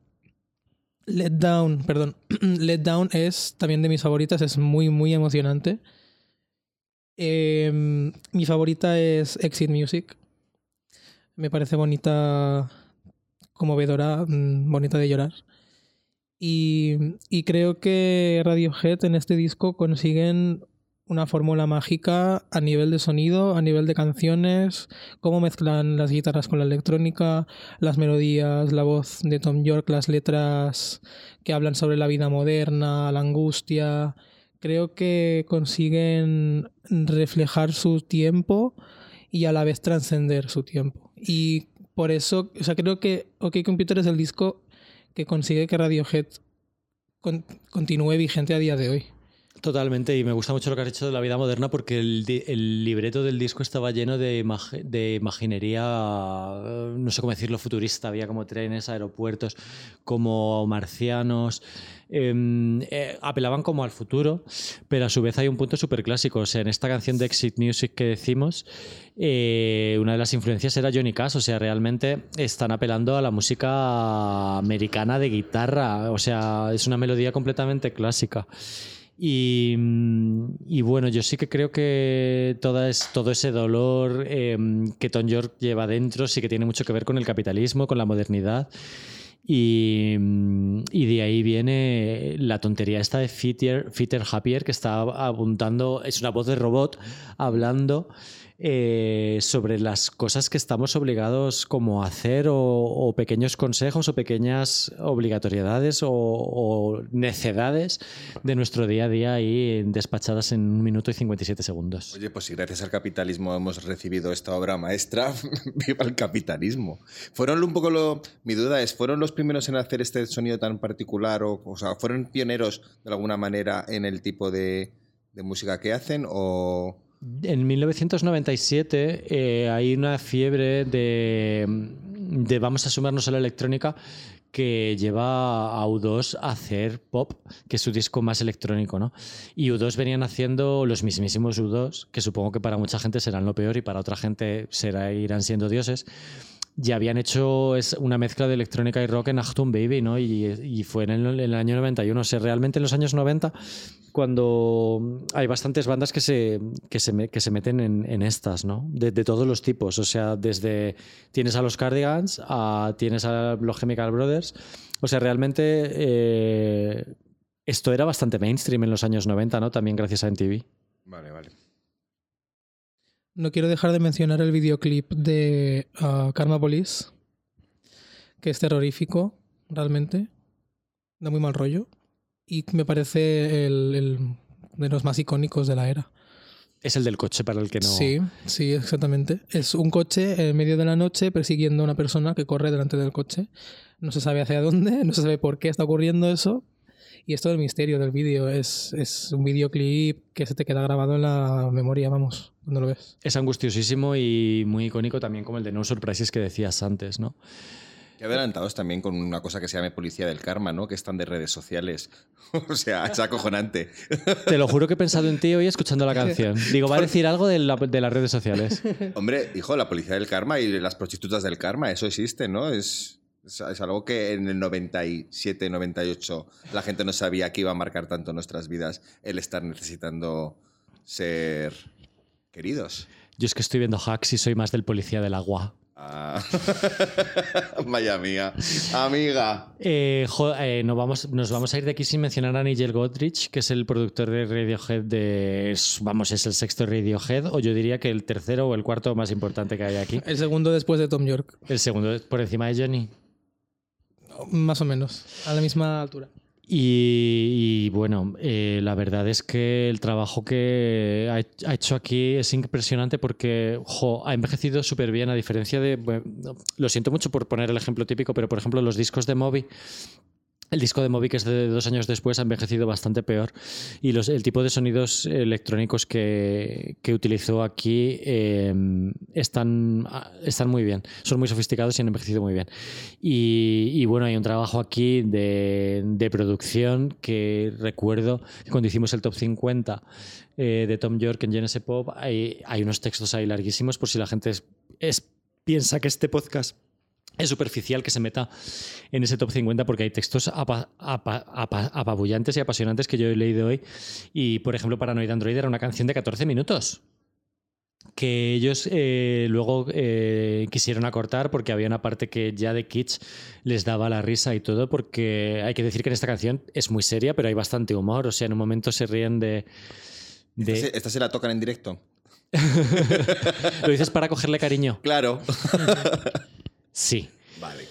Let Down, perdón, Let Down es también de mis favoritas, es muy, muy emocionante. Eh, mi favorita es Exit Music. Me parece bonita, conmovedora, mm, bonita de llorar. Y, y creo que Radiohead en este disco consiguen una fórmula mágica a nivel de sonido, a nivel de canciones, cómo mezclan las guitarras con la electrónica, las melodías, la voz de Tom York, las letras que hablan sobre la vida moderna, la angustia. Creo que consiguen reflejar su tiempo y a la vez trascender su tiempo. Y por eso, o sea, creo que OK Computer es el disco que consigue que Radiohead con- continúe vigente a día de hoy. Totalmente, y me gusta mucho lo que has hecho de la vida moderna porque el, libreto del disco estaba lleno de, imag- imaginería, no sé cómo decirlo, futurista. Había como trenes, aeropuertos, como marcianos. em, eh, apelaban como al futuro, pero a su vez hay un punto súper clásico. O sea, en esta canción de Exit Music que decimos, eh, una de las influencias era Johnny Cash. O sea, realmente están apelando a la música americana de guitarra. O sea, es una melodía completamente clásica. Y, mm, y bueno, yo sí que creo que toda es, todo ese dolor eh, que Tom York lleva dentro sí que tiene mucho que ver con el capitalismo, con la modernidad. Y, mm, y de ahí viene la tontería esta de Fitter, Fitter Happier, que está apuntando, es una voz de robot hablando eh, sobre las cosas que estamos obligados como a hacer o, pequeños consejos o pequeñas obligatoriedades o, o necedades de nuestro día a día ahí despachadas en un minuto y 57 segundos. Oye, pues si gracias al capitalismo hemos recibido esta obra maestra, viva el capitalismo. Fueron un poco lo. Mi duda es, ¿fueron los primeros en hacer este sonido tan particular? O, o sea, ¿fueron pioneros de alguna manera en el tipo de, de música que hacen? O. En 1997 eh, hay una fiebre de, de vamos a sumarnos a la electrónica que lleva a U2 a hacer pop, que es su disco más electrónico, ¿no? Y U2 venían haciendo los mismísimos U2, que supongo que para mucha gente serán lo peor y para otra gente será, irán siendo dioses. Ya habían hecho una mezcla de electrónica y rock en Achtung Baby, ¿no? Y, y fue en el, en el año 91. O sea, realmente en los años 90 cuando hay bastantes bandas que se, que se, que se meten en, en estas, ¿no? De, de todos los tipos. O sea, desde tienes a los Cardigans, a, tienes a los Chemical Brothers. O sea, realmente eh, esto era bastante mainstream en los años 90, ¿no? También gracias a MTV. Vale, vale. No quiero dejar de mencionar el videoclip de ah, Karma Police, que es terrorífico, realmente. Da muy mal rollo. Y me parece el, el de los más icónicos de la era. Es el del coche para el que no. Sí, sí, exactamente. Es un coche en medio de la noche persiguiendo a una persona que corre delante del coche. No se sabe hacia dónde, no se sabe por qué está ocurriendo eso. Y esto del misterio del vídeo es, es un videoclip que se te queda grabado en la memoria, vamos, cuando lo ves. Es angustiosísimo y muy icónico también como el de No Surprises que decías antes, ¿no? Y adelantados también con una cosa que se llama Policía del Karma, ¿no? Que están de redes sociales. o sea, es acojonante. Te lo juro que he pensado en ti hoy escuchando la canción. Digo, va a decir algo de, la- de las redes sociales. Hombre, hijo, la Policía del Karma y las prostitutas del Karma, eso existe, ¿no? Es, es, es algo que en el 97, 98 la gente no sabía que iba a marcar tanto nuestras vidas el estar necesitando ser queridos. Yo es que estoy viendo hacks y soy más del policía del agua. Ah. Vaya mía. Amiga. Eh, jo- eh, no vamos, nos vamos a ir de aquí sin mencionar a Nigel Godrich, que es el productor de Radiohead de. es- Vamos, es el sexto Radiohead, o yo diría que el tercero o el cuarto más importante que hay aquí. El segundo después de Tom York, El segundo por encima de Johnny. más o menos, a la misma altura. Y, bueno, eh, la verdad es que el trabajo que ha, hecho aquí es impresionante porque jo, ha envejecido súper bien, a diferencia de. lo siento mucho por poner el ejemplo típico, pero por ejemplo, los discos de Moby. El disco de Moby, que es de dos años después, ha envejecido bastante peor. Y los, el tipo de sonidos electrónicos que, que utilizó aquí eh, están, están muy bien. Son muy sofisticados y han envejecido muy bien. Y, y bueno, hay un trabajo aquí de, de producción que recuerdo que cuando hicimos el top 50 eh, de Tom York en Genesis Pop, hay, hay unos textos ahí larguísimos por si la gente es- es, piensa que este podcast es superficial que se meta en ese top 50 porque hay textos apa- apa- apa- apabullantes y apasionantes que yo he leído hoy. Y, por ejemplo, Paranoid Android era una canción de 14 minutos que ellos eh, luego eh, quisieron acortar porque había una parte que ya de Kitsch les daba la risa y todo porque hay que decir que en esta canción es muy seria pero hay bastante humor, o sea, en un momento se ríen de... de- ¿Esta se, esta se la tocan en directo? ¿Lo dices para cogerle cariño? Claro. Sí. vale.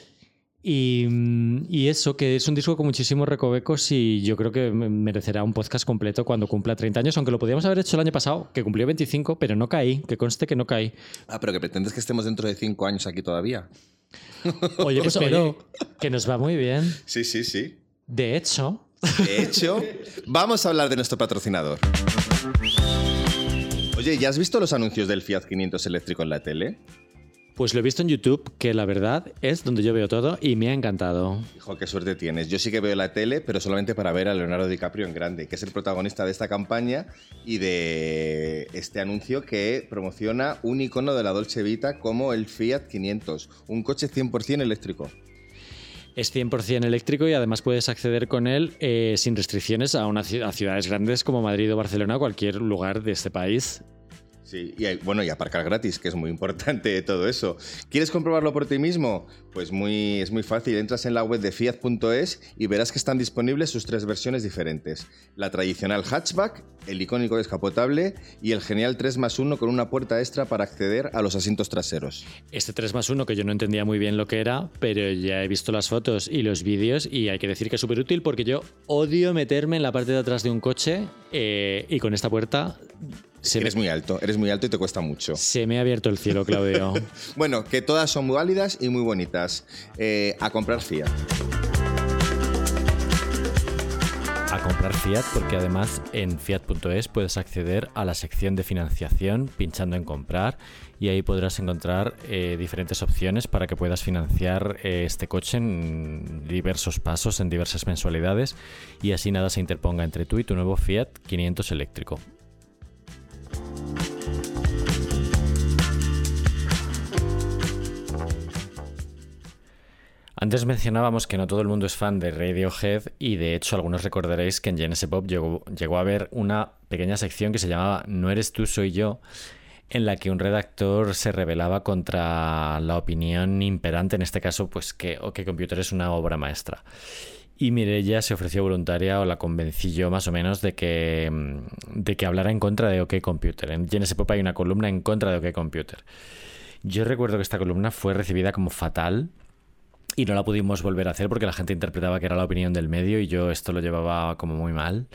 Y, mm, y eso, que es un disco con muchísimos recovecos y yo creo que me- merecerá un podcast completo cuando cumpla 30 años, aunque lo podíamos haber hecho el año pasado, que cumplió 25, pero no caí, que conste que no caí. Ah, pero que pretendes que estemos dentro de cinco años aquí todavía. Oye, pues Espero. oye, que nos va muy bien. Sí, sí, sí. De hecho, De hecho, vamos a hablar de nuestro patrocinador. Oye, ¿ya has visto los anuncios del Fiat 500 eléctrico en la tele? Pues lo he visto en YouTube, que la verdad es donde yo veo todo y me ha encantado. Hijo, qué suerte tienes. Yo sí que veo la tele, pero solamente para ver a Leonardo DiCaprio en grande, que es el protagonista de esta campaña y de este anuncio que promociona un icono de la Dolce Vita como el Fiat 500, un coche 100% eléctrico. Es 100% eléctrico y además puedes acceder con él eh, sin restricciones a, una, a ciudades grandes como Madrid o Barcelona o cualquier lugar de este país. Y bueno, y aparcar gratis, que es muy importante todo eso. ¿Quieres comprobarlo por ti mismo? Pues muy, es muy fácil. Entras en la web de fiat.es y verás que están disponibles sus tres versiones diferentes. La tradicional hatchback, el icónico descapotable y el genial 3 más 1 con una puerta extra para acceder a los asientos traseros. Este 3 más 1 que yo no entendía muy bien lo que era, pero ya he visto las fotos y los vídeos y hay que decir que es súper útil porque yo odio meterme en la parte de atrás de un coche eh, y con esta puerta se me, Eres muy alto, eres muy alto y te cuesta mucho. se me ha abierto el cielo, Claudio. Bueno, que todas son muy válidas y muy bonitas. Eh, a comprar Fiat. a comprar Fiat porque además en fiat.es puedes acceder a la sección de financiación pinchando en comprar y ahí podrás encontrar eh, diferentes opciones para que puedas financiar eh, este coche en diversos pasos, en diversas mensualidades y así nada se interponga entre tú y tu nuevo Fiat 500 eléctrico. Antes mencionábamos que no todo el mundo es fan de Radiohead y de hecho algunos recordaréis que en Genesis Pop llegó, llegó a haber una pequeña sección que se llamaba No eres tú, soy yo, en la que un redactor se rebelaba contra la opinión imperante, en este caso, pues que OK Computer es una obra maestra. Y Mirella se ofreció voluntaria o la convencí yo más o menos de que, mm, de que hablara en contra de OK Computer. En Genesis Pop hay una columna en contra de OK Computer. Yo recuerdo que esta columna fue recibida como fatal y no la pudimos volver a hacer porque la gente interpretaba que era la opinión del medio y yo esto lo llevaba como muy mal.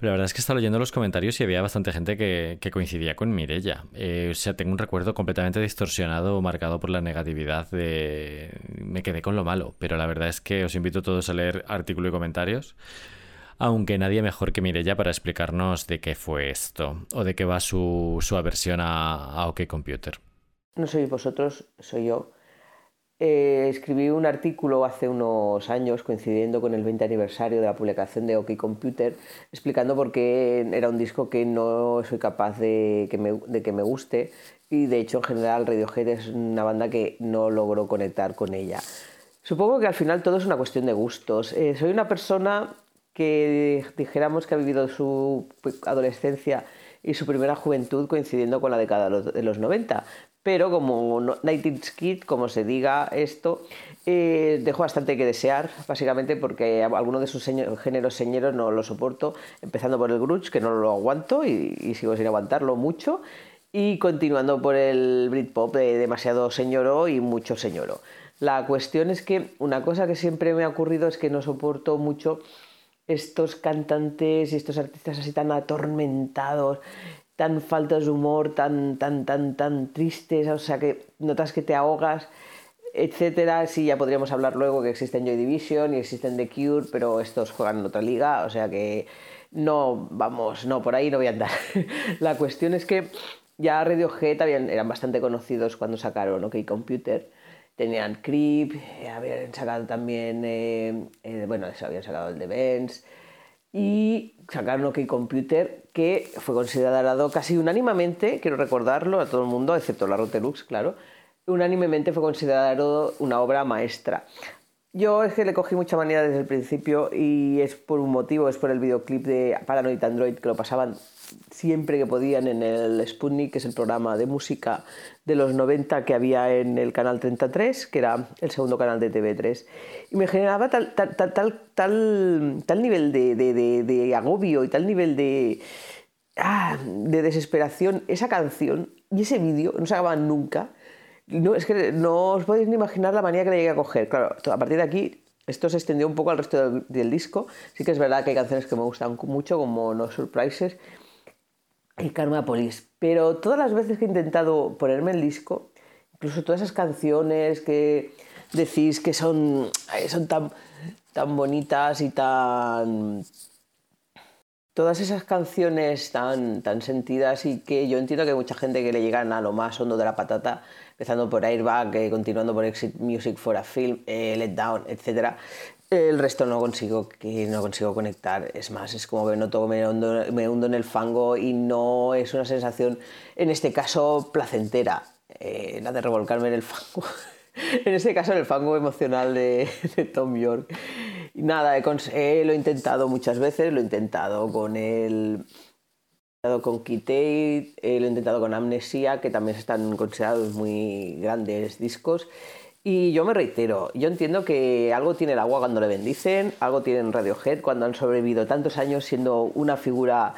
Pero la verdad es que estaba leyendo los comentarios y había bastante gente que, coincidía con Mirella. Eh, o sea, tengo un recuerdo completamente distorsionado, marcado por la negatividad de... Me quedé con lo malo, pero la verdad es que os invito a todos a leer artículo y comentarios. aunque nadie mejor que Mirella para explicarnos de qué fue esto o de qué va su, aversión a, a OK Computer. No sois vosotros, soy yo. Eh, escribí un artículo hace unos años coincidiendo con el 20 aniversario de la publicación de OK Computer explicando por qué era un disco que no soy capaz de que me, guste y de hecho en general Radiohead es una banda que no logro conectar con ella. Supongo que al final todo es una cuestión de gustos. Eh, soy una persona que dijéramos que ha vivido su adolescencia y su primera juventud coincidiendo con la década de los 90, pero como 90 Kid, como se diga esto, eh, dejó bastante que desear, básicamente porque algunos de sus géneros señeros no lo soporto, empezando por el grunge, que no lo aguanto y, sigo sin aguantarlo mucho, y continuando por el Britpop, de demasiado señoro y mucho señoro. La cuestión es que una cosa que siempre me ha ocurrido es que no soporto mucho estos cantantes y estos artistas así tan atormentados tan faltas de humor, tan, tan, tan, tan tristes, o sea que notas que te ahogas, etcétera. Sí, ya podríamos hablar luego que existen Joy Division y existen The Cure, pero estos juegan en otra liga, o sea que no, vamos, no, por ahí no voy a andar. La cuestión es que ya Radiohead eran bastante conocidos cuando sacaron OK Computer. Tenían Creep, habían sacado también, eh, eh, bueno, habían sacado el de Benz, y sacaron OK Computer, que fue considerado casi unánimemente, quiero recordarlo a todo el mundo, excepto la Rotelux, claro, unánimemente fue considerado una obra maestra. Yo es que le cogí mucha manía desde el principio y es por un motivo, es por el videoclip de Paranoid Android que lo pasaban siempre que podían en el Sputnik, que es el programa de música de los 90 que había en el canal 33, que era el segundo canal de TV3. Y me generaba tal, tal, tal, tal, tal, nivel de, de, de, agobio y tal nivel de, ah, de desesperación esa canción y ese vídeo, no se acababan nunca. No, es que no os podéis ni imaginar la manía que le llegué a coger. Claro, a partir de aquí esto se extendió un poco al resto del, del, disco. Sí que es verdad que hay canciones que me gustan mucho, como No Surprises y Karma Police. Pero todas las veces que he intentado ponerme el disco, incluso todas esas canciones que decís que son, son tan, tan bonitas y tan... Todas esas canciones tan, tan sentidas y que yo entiendo que hay mucha gente que le llegan a lo más hondo de la patata, empezando por Airbag, eh, continuando por Exit Music for a Film, eh, Let Down, etc. El resto no consigo, que no consigo conectar. Es más, es como que no todo me hundo, me hundo en el fango y no es una sensación, en este caso, placentera. Eh, la de revolcarme en el fango. en este caso, en el fango emocional de, Tom York. Nada, he, lo he intentado muchas veces, lo he intentado con el con Kitei, eh, lo he intentado con Amnesia, que también están considerados muy grandes discos. Y yo me reitero, yo entiendo que algo tiene el agua cuando le bendicen, algo tiene en Radiohead cuando han sobrevivido tantos años siendo una figura,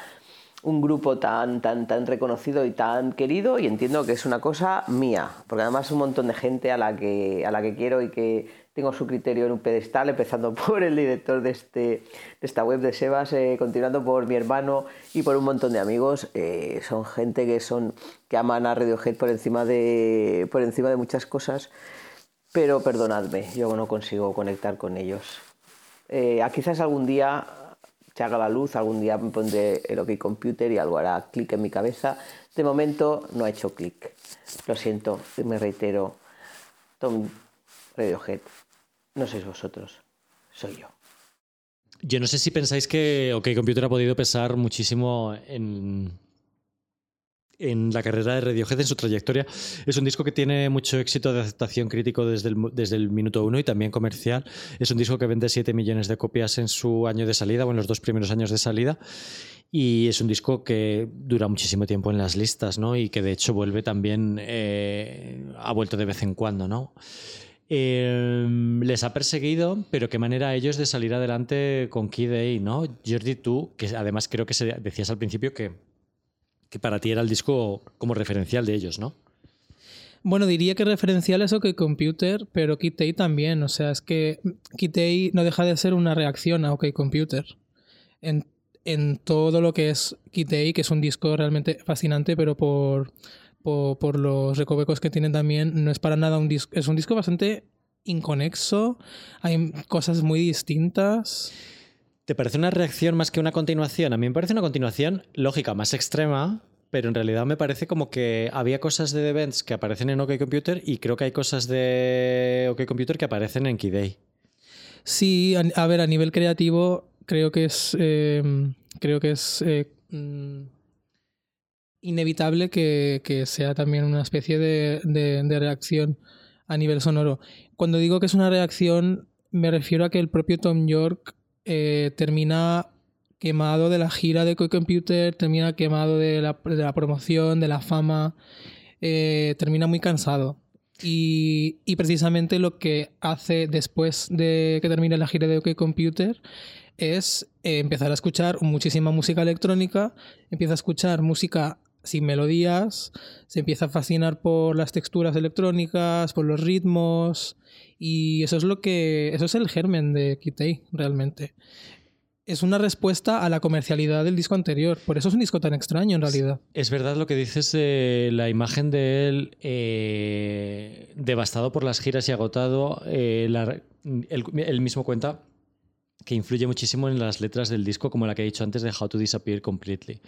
un grupo tan, tan, tan reconocido y tan querido, y entiendo que es una cosa mía, porque además un montón de gente a la que, a la que quiero y que tengo su criterio en un pedestal, empezando por el director de, este, de esta web de Sebas, eh, continuando por mi hermano y por un montón de amigos. Eh, son gente que, son, que aman a Radiohead por encima de, por encima de muchas cosas pero perdonadme, yo no consigo conectar con ellos. Eh, quizás algún día se haga la luz, algún día me pondré el OK Computer y algo hará clic en mi cabeza. De momento no ha hecho clic. Lo siento, me reitero. Tom Radiohead, no sois vosotros, soy yo. Yo no sé si pensáis que OK Computer ha podido pesar muchísimo en, en la carrera de Radiohead, en su trayectoria. Es un disco que tiene mucho éxito de aceptación crítico desde el, desde el minuto uno y también comercial. Es un disco que vende 7 millones de copias en su año de salida o en los dos primeros años de salida. Y es un disco que dura muchísimo tiempo en las listas, ¿no? Y que de hecho vuelve también, eh, ha vuelto de vez en cuando, ¿no? Eh, les ha perseguido, pero qué manera ellos de salir adelante con Key Day, ¿no? Jordi, tú, que además creo que decías al principio que que para ti era el disco como referencial de ellos, ¿no? Bueno, diría que referencial eso que Computer, pero Kitei también. O sea, es que Kitei no deja de ser una reacción a OK Computer. En, todo lo que es Kitei, que es un disco realmente fascinante, pero por, por, por, los recovecos que tiene también, no es para nada un disco. Es un disco bastante inconexo. Hay cosas muy distintas. ¿Te parece una reacción más que una continuación? A mí me parece una continuación lógica, más extrema, pero en realidad me parece como que había cosas de The Events que aparecen en OK Computer y creo que hay cosas de OK Computer que aparecen en Key Sí, a, ver, a nivel creativo creo que es eh, creo que es eh, mm, inevitable que, que sea también una especie de, de- de reacción a nivel sonoro. Cuando digo que es una reacción, me refiero a que el propio Tom York eh, termina quemado de la gira de Coy Computer, termina quemado de la, de la promoción, de la fama, eh, termina muy cansado. Y, y precisamente lo que hace después de que termine la gira de OK Computer es eh, empezar a escuchar muchísima música electrónica, empieza a escuchar música sin melodías, se empieza a fascinar por las texturas electrónicas, por los ritmos, y eso es lo que. Eso es el germen de Kitei, realmente. Es una respuesta a la comercialidad del disco anterior. Por eso es un disco tan extraño, en realidad. Es verdad lo que dices de la imagen de él eh, devastado por las giras y agotado. eh, la- él, él mismo cuenta que influye muchísimo en las letras del disco, como la que he dicho antes de How to Disappear Completely.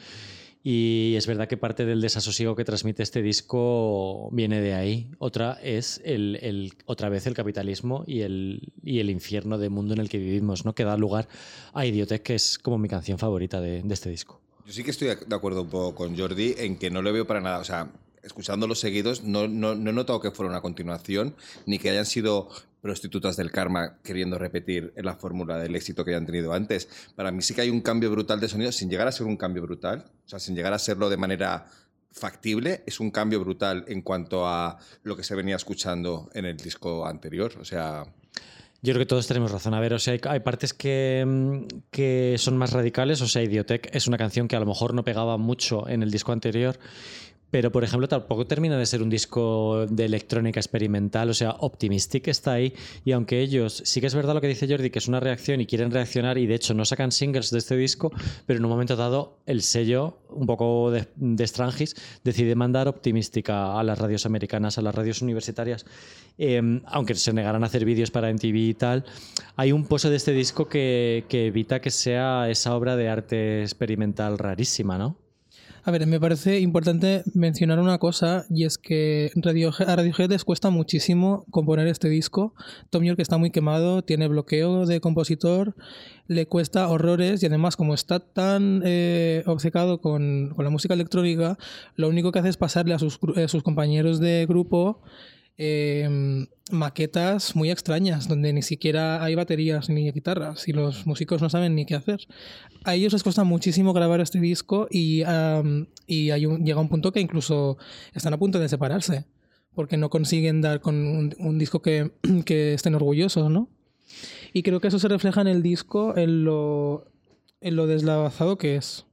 Y es verdad que parte del desasosiego que transmite este disco viene de ahí. Otra es el, el- otra vez el capitalismo y el, y el infierno de mundo en el que vivimos, ¿no? que da lugar a Idiotech, que es como mi canción favorita de, este disco. Yo sí que estoy de acuerdo un poco con Jordi en que no le veo para nada. O sea, escuchándolos seguidos, no, no, no he notado que fuera una continuación, ni que hayan sido prostitutas del karma queriendo repetir la fórmula del éxito que hayan tenido antes. Para mí sí que hay un cambio brutal de sonido, sin llegar a ser un cambio brutal, o sea, sin llegar a serlo de manera factible, es un cambio brutal en cuanto a lo que se venía escuchando en el disco anterior. O sea, Yo creo que todos tenemos razón. A ver, o sea, hay, hay partes que, mm, que son más radicales. O sea, Idiotech es una canción que a lo mejor no pegaba mucho en el disco anterior. Pero, por ejemplo, tampoco termina de ser un disco de electrónica experimental. O sea, Optimistic está ahí. Y aunque ellos, sí que es verdad lo que dice Jordi, que es una reacción y quieren reaccionar, y de hecho no sacan singles de este disco, pero en un momento dado, el sello, un poco de, de Strangis, decide mandar Optimistic a, las radios americanas, a las radios universitarias. Eh, aunque se negaran a hacer vídeos para MTV y tal, hay un pozo de este disco que, que evita que sea esa obra de arte experimental rarísima, ¿no? A ver, me parece importante mencionar una cosa y es que a Radiohead les cuesta muchísimo componer este disco. Tom York está muy quemado, tiene bloqueo de compositor, le cuesta horrores y además como está tan eh, obcecado con, con la música electrónica, lo único que hace es pasarle a sus, sus compañeros de grupo eh, maquetas muy extrañas donde ni siquiera hay baterías ni guitarras y los músicos no saben ni qué hacer. A ellos les cuesta muchísimo grabar este disco y, am, y hay un- llega un punto que incluso están a punto de separarse porque no consiguen dar con un, un disco que, que estén orgullosos, ¿no? Y creo que eso se refleja en el disco, en lo, en lo deslavazado que es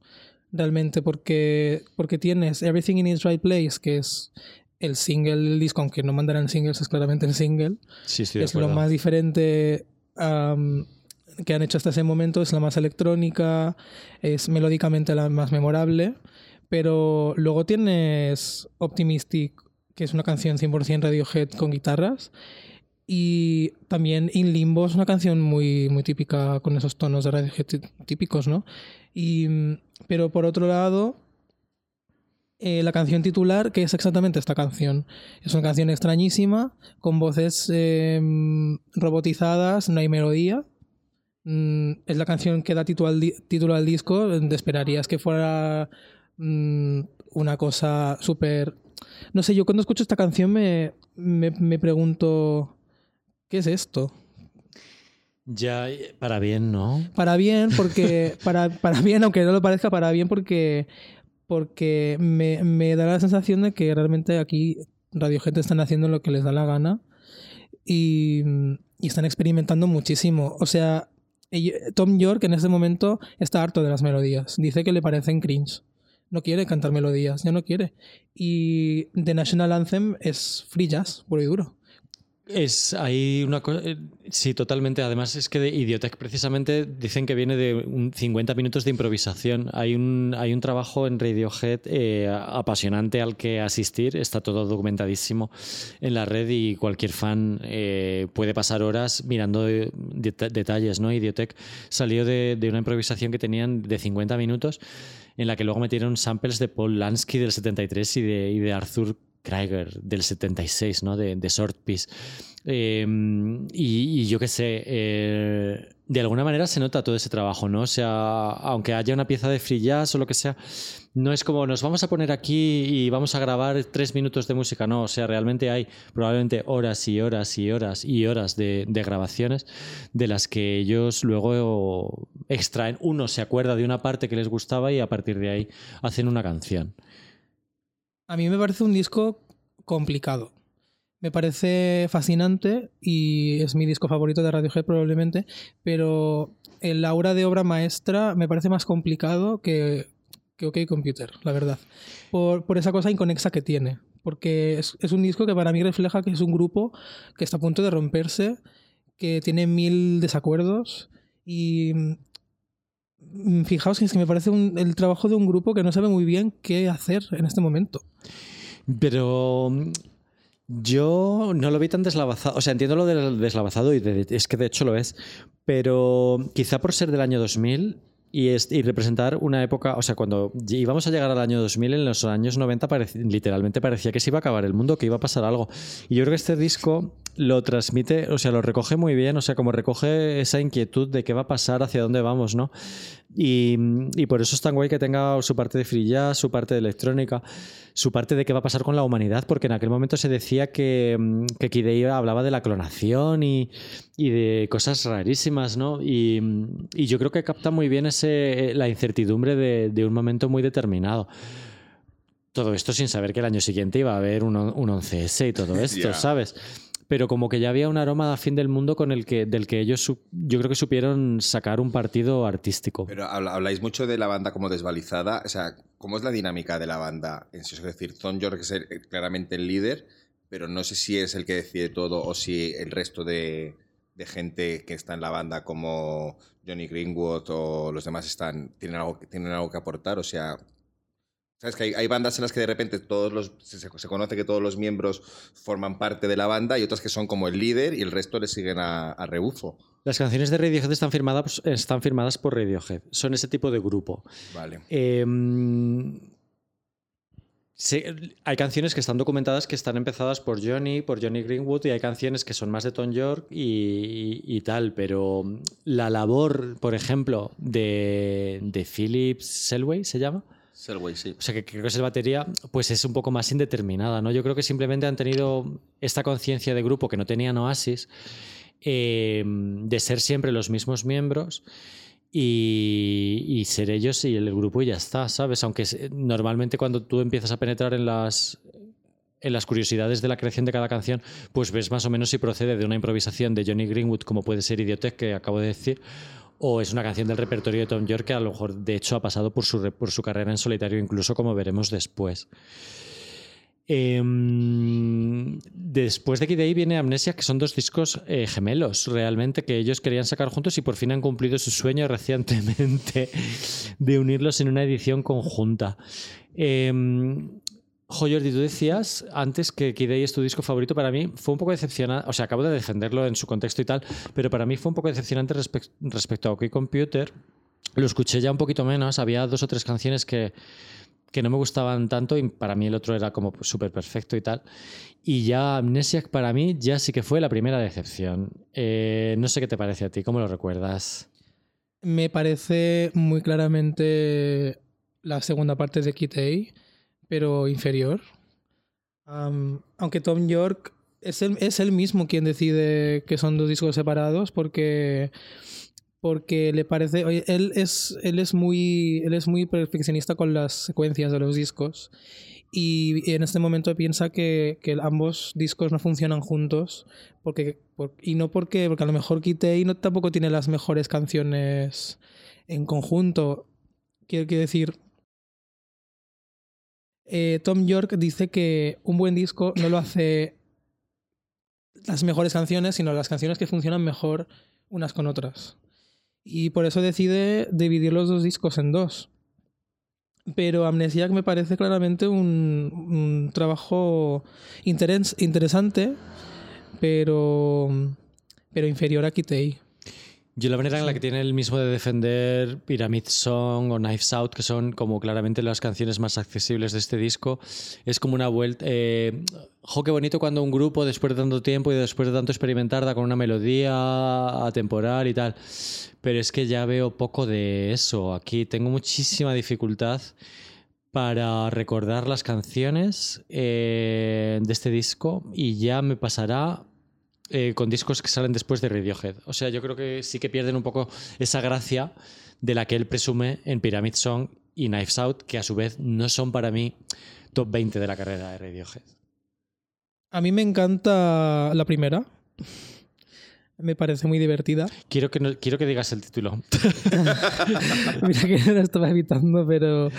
realmente, porque, porque tienes Everything in its Right Place, que es el single del disco, aunque no mandarán singles, es claramente el single. Sí, de es lo más diferente am, que han hecho hasta ese momento, es la más electrónica, es melódicamente la más memorable, pero luego tienes Optimistic, que es una canción 100% Radiohead con guitarras, y también In Limbo es una canción muy, muy típica con esos tonos de Radiohead tí- típicos, ¿no? Y, pero por otro lado, eh, la canción titular, que es exactamente esta canción. Es una canción extrañísima, con voces eh, robotizadas, no hay melodía. Mm, es la canción que da título al, di- título al disco. Te esperarías que fuera mm, una cosa súper... No sé, yo cuando escucho esta canción me, me, me pregunto, ¿qué es esto? Ya, para bien, ¿no? Para bien, porque. Para, para bien, aunque no lo parezca, para bien, porque. Porque me, me da la sensación de que realmente aquí Radiohead están haciendo lo que les da la gana y, y están experimentando muchísimo. O sea, Tom York en este momento está harto de las melodías. Dice que le parecen cringe. No quiere cantar melodías, ya no quiere. Y The National Anthem es free jazz, puro y duro. Es, hay una cosa. eh, Sí, totalmente. Además, es que de Idiotech precisamente dicen que viene de un 50 minutos de improvisación. Hay un, hay un trabajo en Radiohead eh, apasionante al que asistir. Está todo documentadísimo en la red y cualquier fan eh, puede pasar horas mirando deta- detalles. ¿no? Idiotech salió de, de una improvisación que tenían de 50 minutos en la que luego metieron samples de Paul Lansky del 73 y de, y de Arthur Krieger del 76, ¿no? De, de Short Piece. Eh, y, yo qué sé, eh, de alguna manera se nota todo ese trabajo, ¿no? O sea, aunque haya una pieza de free jazz o lo que sea, no es como nos vamos a poner aquí y vamos a grabar tres minutos de música, no. O sea, realmente hay probablemente horas y horas y horas y horas de grabaciones de las que ellos luego extraen. Uno se acuerda de una parte que les gustaba y a partir de ahí hacen una canción. A mí me parece un disco complicado. Me parece fascinante y es mi disco favorito de Radiohead probablemente, pero el aura de obra maestra me parece más complicado que, que OK Computer, la verdad. Por, por esa cosa inconexa que tiene. Porque es, es un disco que para mí refleja que es un grupo que está a punto de romperse, que tiene mil desacuerdos y fijaos que es que me parece un- el trabajo de un grupo que no sabe muy bien qué hacer en este momento. Pero mm, yo no lo vi tan deslavazado. O sea, entiendo lo del deslavazado y es que de hecho lo es. Pero quizá por ser del año 2000 y, es- y representar una época, o sea, cuando íbamos a llegar al año 2000, en los años 90 parec- literalmente parecía que se iba a acabar el mundo, que iba a pasar algo. Y yo creo que este disco lo transmite, o sea, lo recoge muy bien, o sea, como recoge esa inquietud de qué va a pasar, hacia dónde vamos, ¿no? Y, y por eso es tan guay que tenga su parte de free jazz, su parte de electrónica, su parte de qué va a pasar con la humanidad, porque en aquel momento se decía que, mm, que Kid A hablaba de la clonación y, y de cosas rarísimas, ¿no? Y, mm, y yo creo que capta muy bien ese, la incertidumbre de, de un momento muy determinado. Todo esto sin saber que el año siguiente iba a haber un, un 11S y todo esto, Ya. ¿sabes? Pero como que ya había un aroma a fin del mundo con el que, del que ellos yo creo que supieron sacar un partido artístico. Pero habláis mucho de la banda como desvalizada. O sea, ¿cómo es la dinámica de la banda? Es decir, Tom York es el- claramente el líder, pero no sé si es el que decide todo o si el resto de, de gente que está en la banda, como Johnny Greenwood o los demás, están, tienen, algo, tienen algo que aportar. O sea, ¿sabes? Que hay, hay bandas en las que de repente todos los, se, se conoce que todos los miembros forman parte de la banda y otras que son como el líder y el resto le siguen a, a rebufo. Las canciones de Radiohead están firmadas, están firmadas por Radiohead. Son ese tipo de grupo. Vale. Eh, sí, hay canciones que están documentadas que están empezadas por Johnny, por Johnny Greenwood, y hay canciones que son más de Tom York y, y tal, pero la labor, por ejemplo, de, de Philip Selway, ¿se llama? Selway, sí. O sea, que creo que es el batería, pues es un poco más indeterminada, ¿no? Yo creo que simplemente han tenido esta conciencia de grupo que no tenían Oasis, eh, de ser siempre los mismos miembros y, ser ellos y el grupo y ya está, ¿sabes? Aunque normalmente cuando tú empiezas a penetrar en las en las curiosidades de la creación de cada canción, pues ves más o menos si procede de una improvisación de Johnny Greenwood, como puede ser Idiotech, que acabo de decir, o es una canción del repertorio de Tom York que a lo mejor de hecho ha pasado por su, por su carrera en solitario, incluso como veremos después. Em, después de Kid A viene Amnesia, que son dos discos eh, gemelos, realmente, que ellos querían sacar juntos y por fin han cumplido su sueño recientemente de unirlos en una edición conjunta. Em, Jo, Jordi, tú decías antes que Kid es tu disco favorito. Para mí fue un poco decepcionante. O sea, acabo de defenderlo en su contexto y tal, pero para mí fue un poco decepcionante respec- respecto a OK Computer. Lo escuché ya un poquito menos. Había dos o tres canciones que, que no me gustaban tanto y para mí el otro era como súper perfecto y tal. Y ya Amnesiac para mí ya sí que fue la primera decepción. Eh, no sé qué te parece a ti, ¿cómo lo recuerdas? Me parece muy claramente la segunda parte de Kid pero inferior. Aunque Tom York es el, es él mismo quien decide que son dos discos separados porque porque le parece él es él es muy él es muy perfeccionista con las secuencias de los discos y en este momento piensa que, que ambos discos no funcionan juntos porque por- y no porque porque a lo mejor A no tampoco tiene las mejores canciones en conjunto quiero decir eh, Tom York dice que un buen disco no lo hace las mejores canciones, sino las canciones que funcionan mejor unas con otras. Y por eso decide dividir los dos discos en dos. Pero Amnesiac me parece claramente un, un trabajo interes- interesante, pero, pero inferior a Kitei. Yo la manera en la que tiene el mismo de defender Pyramid Song o Knives Out, que son como claramente las canciones más accesibles de este disco, es como una vuelta... Eh, jo, qué bonito cuando un grupo, después de tanto tiempo y después de tanto experimentar, da con una melodía atemporal y tal. Pero es que ya veo poco de eso. Aquí tengo muchísima dificultad para recordar las canciones eh, de este disco y ya me pasará eh, con discos que salen después de Radiohead. O sea, yo creo que sí que pierden un poco esa gracia de la que él presume en Pyramid Song y Knives Out, que a su vez no son para mí top 20 de la carrera de Radiohead. A mí me encanta la primera. Me parece muy divertida. Quiero que, no- quiero que digas el título. Mira que lo estaba evitando, pero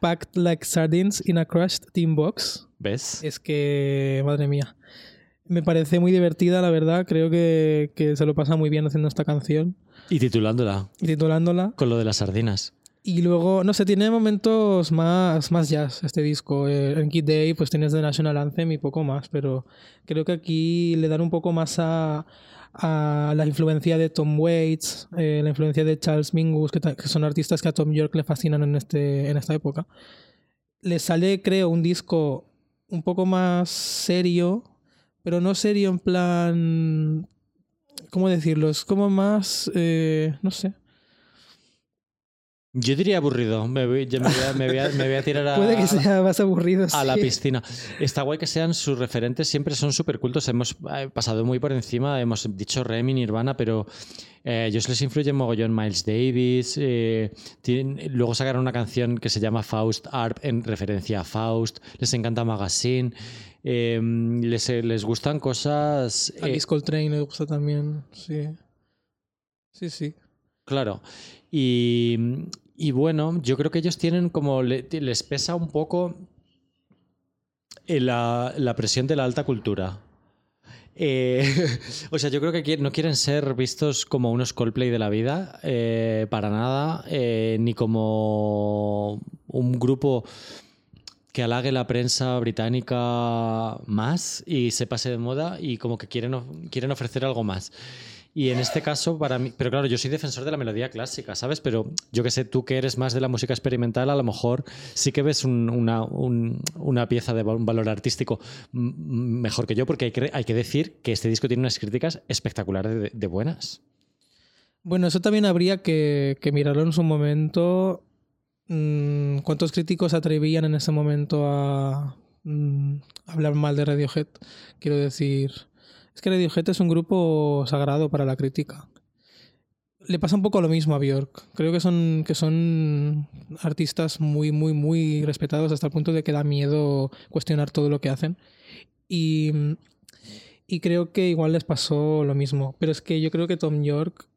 Packed Like Sardines in a Crushed Team Box. ¿Ves? Es que, madre mía. Me parece muy divertida, la verdad. Creo que, que se lo pasa muy bien haciendo esta canción Y titulándola y titulándola. con lo de las sardinas. Y luego, no sé, tiene momentos más, más jazz este disco. Eh, en Kid Day pues tienes The National Anthem y poco más, pero creo que aquí le dan un poco más a, a la influencia de Tom Waits, eh, la influencia de Charles Mingus, que, que son artistas que a Tom York le fascinan en, este, en esta época. Le sale, creo, un disco un poco más serio, pero no serio en plan... ¿Cómo decirlo? Es como más... eh, no sé. Yo diría aburrido. Me voy, yo me voy a, me voy a- me voy a tirar a, Puede que sea más aburrido. a la piscina. Está guay que sean sus referentes, siempre son súper cultos. Hemos eh, pasado muy por encima, hemos dicho Remy, Nirvana, pero eh, ellos les influye mogollón Miles Davis. eh, tienen- luego sacaron una canción que se llama Faust Arp en referencia a Faust. Les encanta Magazine. eh, les, les gustan cosas. A eh, Kiss Coltrane le gusta también, sí. Sí, sí. Claro. Y, y bueno, yo creo que ellos tienen como. le- les pesa un poco la, presión de la alta cultura. Eh, o sea, yo creo que no quieren ser vistos como unos Coldplay de la vida, eh, para nada, eh, ni como un grupo que halague la prensa británica más y se pase de moda y como que quieren, quieren ofrecer algo más. Y en este caso, para mí, pero claro, yo soy defensor de la melodía clásica, ¿sabes? Pero yo que sé, tú que eres más de la música experimental, a lo mejor sí que ves un- una, un- una pieza de un valor artístico mejor que yo, porque hay que, hay que decir que este disco tiene unas críticas espectaculares de, buenas. Bueno, eso también habría que, que mirarlo en su momento. Mm, ¿Cuántos críticos atrevían en ese momento a mm, hablar mal de Radiohead? Quiero decir, es que Radiohead es un grupo sagrado para la crítica. Le pasa un poco lo mismo a Björk. Creo que son, que son artistas muy, muy, muy respetados hasta el punto de que da miedo cuestionar todo lo que hacen. Y, y creo que igual les pasó lo mismo. Pero es que yo creo que Tom York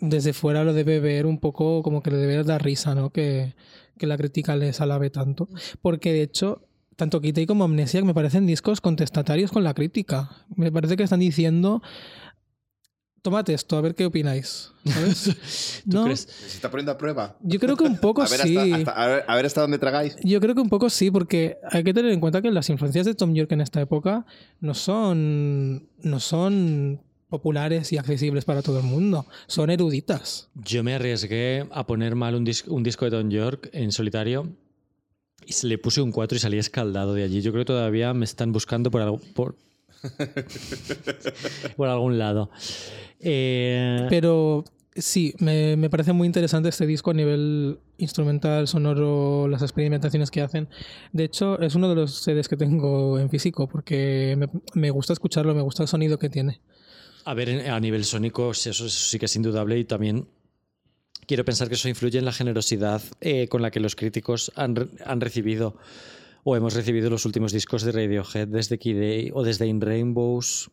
desde fuera lo debe ver un poco como que le debe dar risa, ¿no? Que, que la crítica les alabe tanto. Porque de hecho, tanto Kitei como Amnesia me parecen discos contestatarios con la crítica. Me parece que están diciendo. Tómate esto, a ver qué opináis. ¿Sabes? ¿Tú no, crees? ¿Se está poniendo a prueba? yo creo que un poco a, ver sí. hasta, hasta- a, ver, a ver hasta dónde tragáis. Yo creo que un poco sí, porque hay que tener en cuenta que las influencias de Tom York en esta época no son, no son populares y accesibles para todo el mundo, son eruditas. Yo me arriesgué a poner mal un, dis- un disco de Don York en solitario y se le puse un 4 y salí escaldado de allí. Yo creo que todavía me están buscando por, algo, por, por algún lado. Eh, Pero sí, me, me parece muy interesante este disco a nivel instrumental, sonoro, las experimentaciones que hacen. De hecho, es uno de los CDs que tengo en físico porque me, me gusta escucharlo, me gusta el sonido que tiene. A ver, a nivel sónico, eso, eso sí que es indudable y también quiero pensar que eso influye en la generosidad eh, con la que los críticos han, han recibido o hemos recibido los últimos discos de Radiohead desde Day o desde In Rainbows.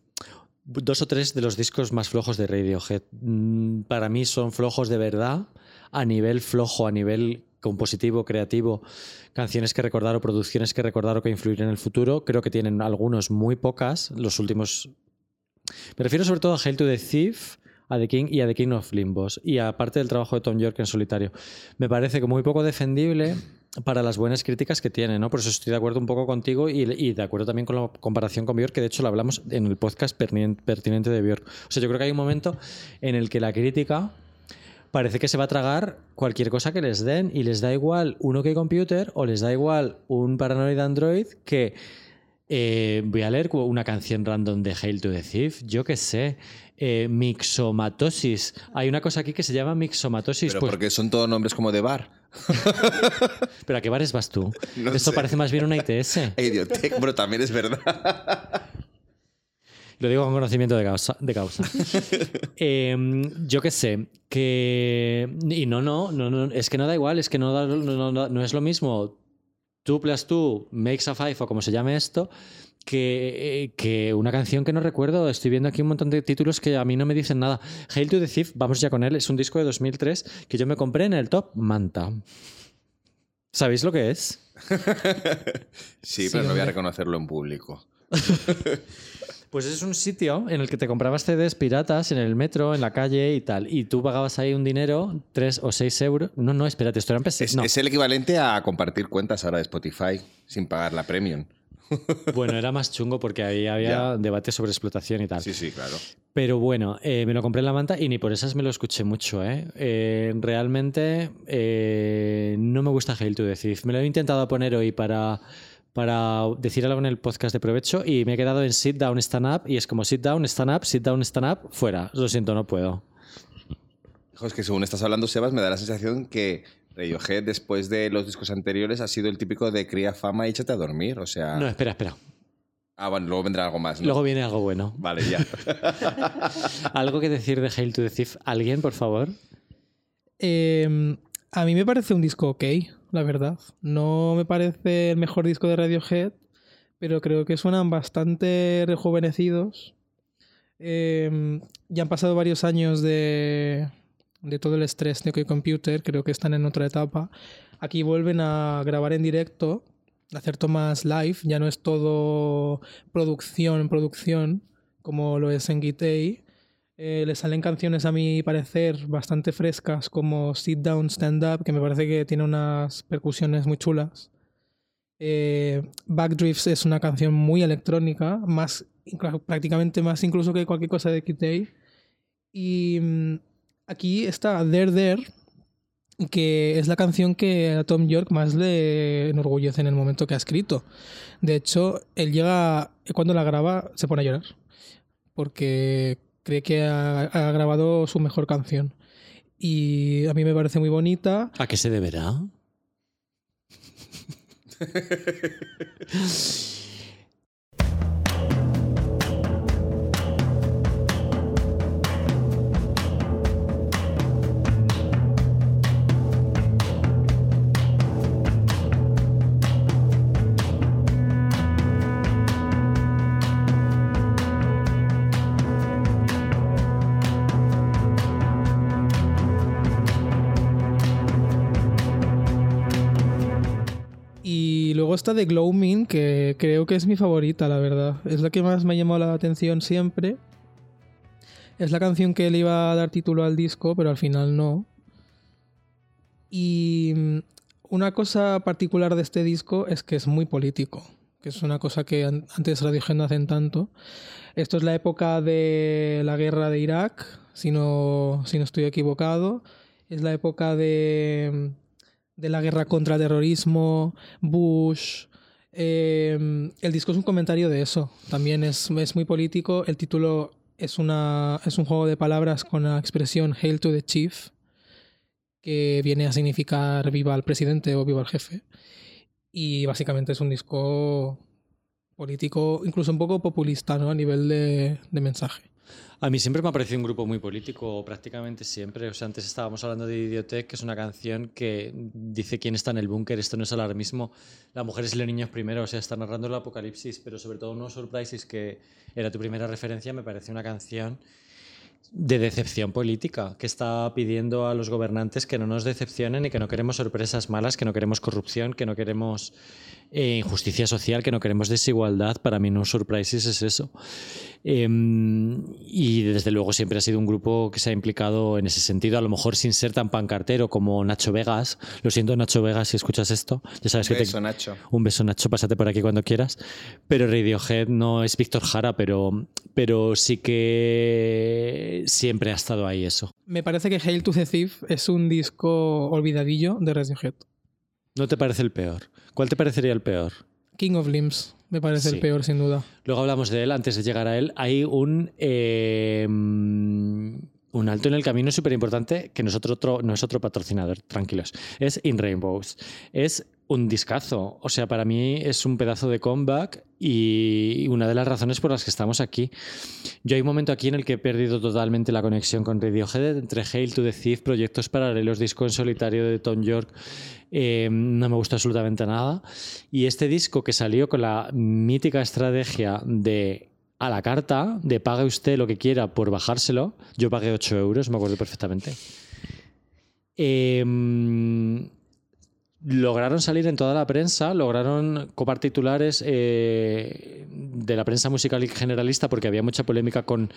Dos o tres de los discos más flojos de Radiohead. Mm, Para mí son flojos de verdad, a nivel flojo, a nivel compositivo, creativo, canciones que recordar o producciones que recordar o que influir en el futuro. Creo que tienen algunos muy pocas. Los últimos Me refiero sobre todo a Hail to the Thief, a The King y a The King of Limbos. Y aparte del trabajo de Tom York en solitario. Me parece que muy poco defendible para las buenas críticas que tiene, ¿no? Por eso estoy de acuerdo un poco contigo y, de acuerdo también con la comparación con Björk, que de hecho lo hablamos en el podcast pertinente de Björk. O sea, yo creo que hay un momento en el que la crítica parece que se va a tragar cualquier cosa que les den y les da igual un OK Computer o les da igual un Paranoid Android que eh, voy a leer una canción random de Hail to the Thief, yo qué sé, eh, mixomatosis. Hay una cosa aquí que se llama mixomatosis. Pero pues- porque son todos nombres como de bar. ¿Pero a qué bares vas tú? No Esto sé. parece más bien una ITS. Idiotech, pero también es verdad. Lo digo con conocimiento de causa. De causa. Eh, yo qué sé, que... Y no, no, no, no, es que no da igual, es que no, da- no- no- no es lo mismo 2 plus 2 makes a 5 o como se llame esto, que, eh, que una canción que no recuerdo. Estoy viendo aquí un montón de títulos que a mí no me dicen nada. Hail to the Thief, vamos ya con él, es un disco de 2003 que yo me compré en el Top Manta. ¿Sabéis lo que es? Sí, Sí, pero no voy a reconocerlo en público. Pues es un sitio en el que te comprabas CDs piratas en el metro, en la calle y tal. Y tú pagabas ahí un dinero, 3 o 6 euros. No, no, espérate, esto era en. Es, no. es el equivalente a compartir cuentas ahora de Spotify sin pagar la premium. Bueno, era más chungo porque ahí había debate sobre explotación y tal. Sí, sí, claro. Pero bueno, eh, me lo compré en la manta y ni por esas me lo escuché mucho. ¿eh? Eh, realmente eh, no me gusta Hail to the Thief. Me lo he intentado poner hoy para, para decir algo en el podcast de provecho y me he quedado en sit down, stand up y es como sit down, stand up, sit down, stand up, fuera. Lo siento, no puedo. Hijo, es que según estás hablando, Sebas, me da la sensación que Radiohead, después de los discos anteriores, ha sido el típico de cría fama y échate a dormir. O sea. No, espera, espera. Ah, bueno, luego vendrá algo más. ¿no? Luego viene algo bueno. Vale, ya. ¿Algo que decir de Hail to the Thief? ¿Alguien, por favor? Eh, a mí me parece un disco ok, la verdad. No me parece el mejor disco de Radiohead, pero creo que suenan bastante rejuvenecidos. Eh, ya han pasado varios años de, de todo el estrés de OK Computer, creo que están en otra etapa. Aquí vuelven a grabar en directo, a hacer tomas live, ya no es todo producción, producción, como lo es en Gitei. Eh, le salen canciones a mi parecer bastante frescas como Sit Down, Stand Up, que me parece que tiene unas percusiones muy chulas. Eh, Backdrifts es una canción muy electrónica, más prácticamente más incluso que cualquier cosa de Kid. Y mm, aquí está There There, que es la canción que a Tom York más le enorgullece en el momento que ha escrito. De hecho, él llega, cuando la graba, se pone a llorar, porque cree que ha, ha grabado su mejor canción. Y a mí me parece muy bonita. ¿A qué se deberá? Está The Gloaming, que creo que es mi favorita, la verdad. Es la que más me ha llamado la atención siempre. Es la canción que le iba a dar título al disco, pero al final no. Y mm, una cosa particular de este disco es que es muy político, que es una cosa que an- antes Radiohead no hacen tanto. Esto es la época de la guerra de Irak, si no, si no estoy equivocado. Es la época de, de la guerra contra el terrorismo, Bush. Eh, el disco es un comentario de eso. También es, es muy político. El título es, una, es un juego de palabras con la expresión Hail to the Chief, que viene a significar viva el presidente o viva el jefe. Y básicamente es un disco político, incluso un poco populista, ¿no? A nivel de, de mensaje. A mí siempre me ha parecido un grupo muy político, prácticamente siempre. O sea, antes estábamos hablando de Idiotech, que es una canción que dice quién está en el búnker. Esto no es alarmismo. Las mujeres y los niños primero. O sea, está narrando el apocalipsis, pero sobre todo No Surprises, que era tu primera referencia, me parece una canción de decepción política, que está pidiendo a los gobernantes que no nos decepcionen y que no queremos sorpresas malas, que no queremos corrupción, que no queremos eh, injusticia social, que no queremos desigualdad. Para mí No Surprises es eso. Em, y desde luego siempre ha sido un grupo que se ha implicado en ese sentido, a lo mejor sin ser tan pancartero como Nacho Vegas. Lo siento, Nacho Vegas, si escuchas esto. Ya sabes Un que te- beso, Nacho. un beso, Nacho, pásate por aquí cuando quieras. Pero Radiohead no es Víctor Jara, pero, pero sí que siempre ha estado ahí eso. Me parece que Hail to the Thief es un disco olvidadillo de Radiohead. ¿No te parece el peor? ¿Cuál te parecería el peor? King of Limbs me parece Sí. el peor, sin duda. Luego hablamos de él, antes de llegar a él, hay un, eh, un alto en el camino súper importante que no es otro, no es otro patrocinador, tranquilos. Es In Rainbows. Es un discazo. O sea, para mí es un pedazo de comeback y una de las razones por las que estamos aquí. Yo hay un momento aquí en el que he perdido totalmente la conexión con Radiohead entre Hail to the Thief, proyectos paralelos, disco en solitario de Tom York. Eh, no me gusta absolutamente nada. Y este disco que salió con la mítica estrategia de a la carta, de pague usted lo que quiera por bajárselo. Yo pagué 8 euros, me acuerdo perfectamente. Em, lograron salir en toda la prensa, lograron copar titulares eh, de la prensa musical y generalista porque había mucha polémica con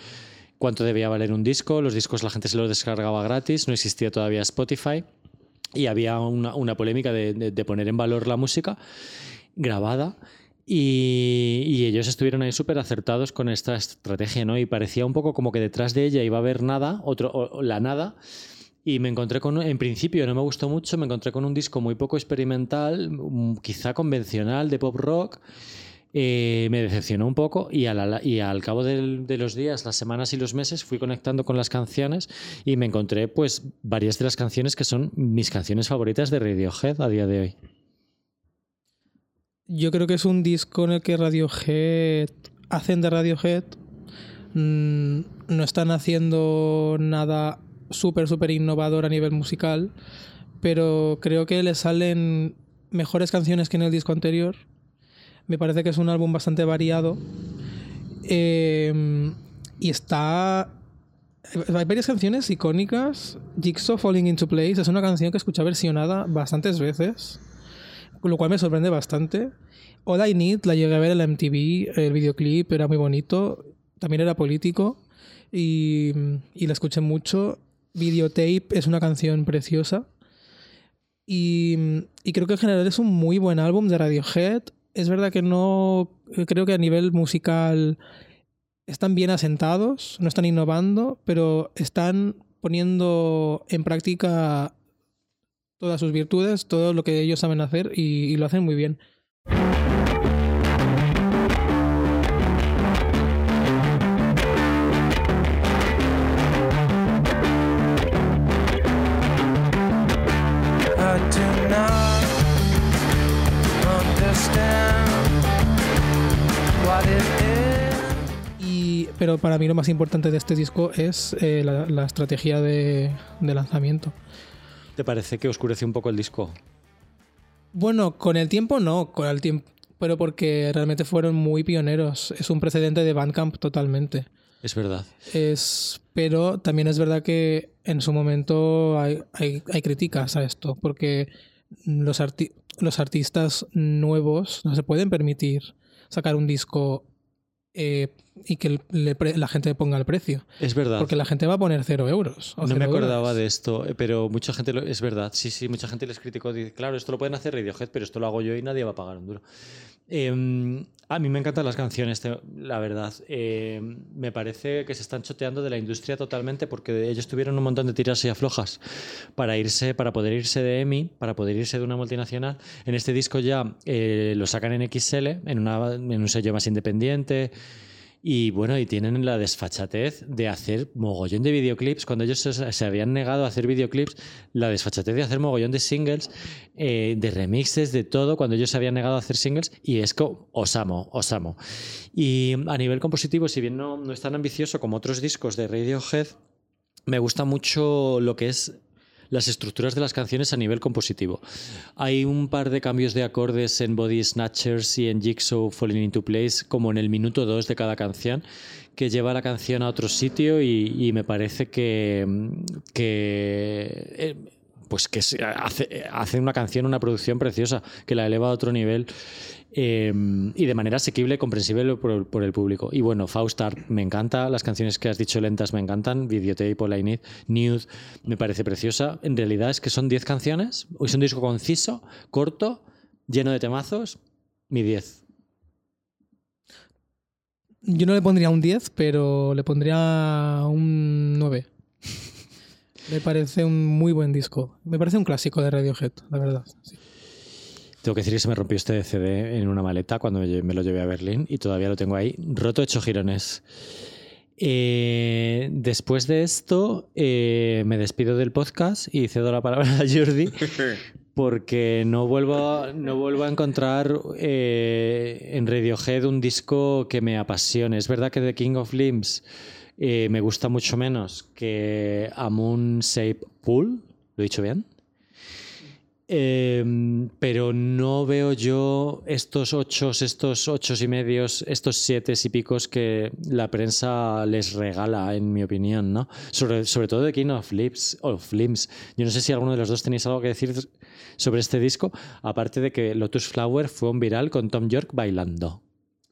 cuánto debía valer un disco. Los discos la gente se los descargaba gratis, no existía todavía Spotify y había una, una polémica de, de- poner en valor la música grabada. Y, ellos estuvieron ahí súper acertados con esta estrategia, ¿no? Y parecía un poco como que detrás de ella iba a haber nada, otro, la nada, y me encontré con, en principio no me gustó mucho, me encontré con un disco muy poco experimental, mm, quizá convencional de pop rock. Eh, me decepcionó un poco y, al cabo de los días, las semanas y los meses fui conectando con las canciones y me encontré pues varias de las canciones que son mis canciones favoritas de Radiohead a día de hoy. Yo creo que es un disco en el que Radiohead hacen de Radiohead. mm, no están haciendo nada súper, súper innovador a nivel musical, pero creo que le salen mejores canciones que en el disco anterior. Me parece que es un álbum bastante variado. Eh, y está. Hay varias canciones icónicas. Jigsaw Falling into Place es una canción que escuché versionada bastantes veces lo cual me sorprende bastante. All I Need la llegué a ver en la MTV, el videoclip era muy bonito, también era político y, y la escuché mucho. Videotape es una canción preciosa y, y creo que en general es un muy buen álbum de Radiohead. Es verdad que no, creo que a nivel musical están bien asentados, no están innovando, pero están poniendo en práctica todas sus virtudes, todo lo que ellos saben hacer y, y lo hacen muy bien. Y, pero para mí lo más importante de este disco es eh, la, la estrategia de, de lanzamiento. ¿Te parece que oscurece un poco el disco? Bueno, con el tiempo no, con el tiempo, pero porque realmente fueron muy pioneros. Es un precedente de Bandcamp totalmente. Es verdad. Es, pero también es verdad que en su momento hay, hay, hay críticas a esto, porque los, arti- los artistas nuevos no se pueden permitir sacar un disco eh, y que le pre- la gente ponga el precio, Es verdad. porque la gente va a poner cero euros. o No me acordaba de esto, eh, pero mucha gente, lo- es verdad, sí, sí, mucha gente les criticó, dice, claro, esto lo pueden hacer Radiohead, pero esto lo hago yo y nadie va a pagar un duro. Eh, a mí me encantan las canciones, la verdad. Eh, me parece que se están choteando de la industria totalmente porque ellos tuvieron un montón de tiras y aflojas para irse, para poder irse de EMI, para poder irse de una multinacional. En este disco ya eh, lo sacan en XL, en, una, en un sello más independiente. Y bueno, y tienen la desfachatez de hacer mogollón de videoclips. Cuando ellos se, habían negado a hacer videoclips, la desfachatez de hacer mogollón de singles, eh, de remixes, de todo, cuando ellos se habían negado a hacer singles. Y es que os amo, os amo. Y a nivel compositivo, si bien no, no es tan ambicioso como otros discos de Radiohead, me gusta mucho lo que es las estructuras de las canciones a nivel compositivo. Hay un par de cambios de acordes en Body Snatchers y en Jigsaw Falling into Place, como en el minuto 2 de cada canción, que lleva la canción a otro sitio y, me parece que, que eh, pues que hace, hace una canción, una producción preciosa, que la eleva a otro nivel eh, y de manera asequible comprensible por, el público. Y bueno, Faustart me encanta, las canciones que has dicho lentas me encantan, Videotape, All I Need, Nude, me parece preciosa. En realidad es que son 10 canciones, es un disco conciso, corto, lleno de temazos, mi 10. Yo no le pondría un 10, pero le pondría un 9. Me parece un muy buen disco. Me parece un clásico de Radiohead, la verdad. sí. Tengo que decir que se me rompió este CD en una maleta cuando me lo llevé a Berlín y todavía lo tengo ahí, roto hecho girones. Eh, después de esto, eh, me despido del podcast y cedo la palabra a Jordi porque no vuelvo, a- no vuelvo a encontrar eh, en Radiohead un disco que me apasione. Es verdad que The King of Limbs me gusta mucho menos que A Moon Shape Pool. ¿Lo he dicho bien? Eh, pero no veo yo estos ocho, estos ocho y medios, estos siete y picos que la prensa les regala, en mi opinión, ¿no? Sobre, sobre todo de King of Limbs, of Limbs. Yo no sé si alguno de los dos tenéis algo que decir sobre este disco, aparte de que Lotus Flower fue un viral con Tom York bailando.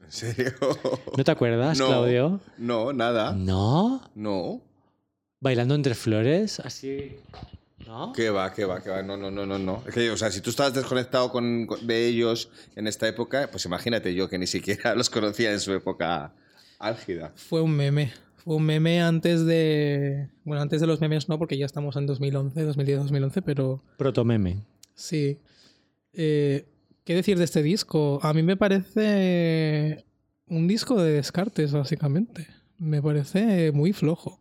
¿En serio? ¿No te acuerdas, No. Claudio? No, nada. ¿No? No. Bailando entre flores, así. ¿No? ¿Qué va, qué va, qué va? No, no, no, no, no. Es que, o sea, si tú estabas desconectado con, con- de ellos en esta época, pues imagínate yo que ni siquiera los conocía en su época álgida. Fue un meme. Fue un meme antes de. Bueno, antes de los memes no, porque ya estamos en 2011, 2010, 2011, pero Protomeme. sí. Eh, ¿Qué decir de este disco? A mí me parece un disco de descartes, básicamente. Me parece muy flojo.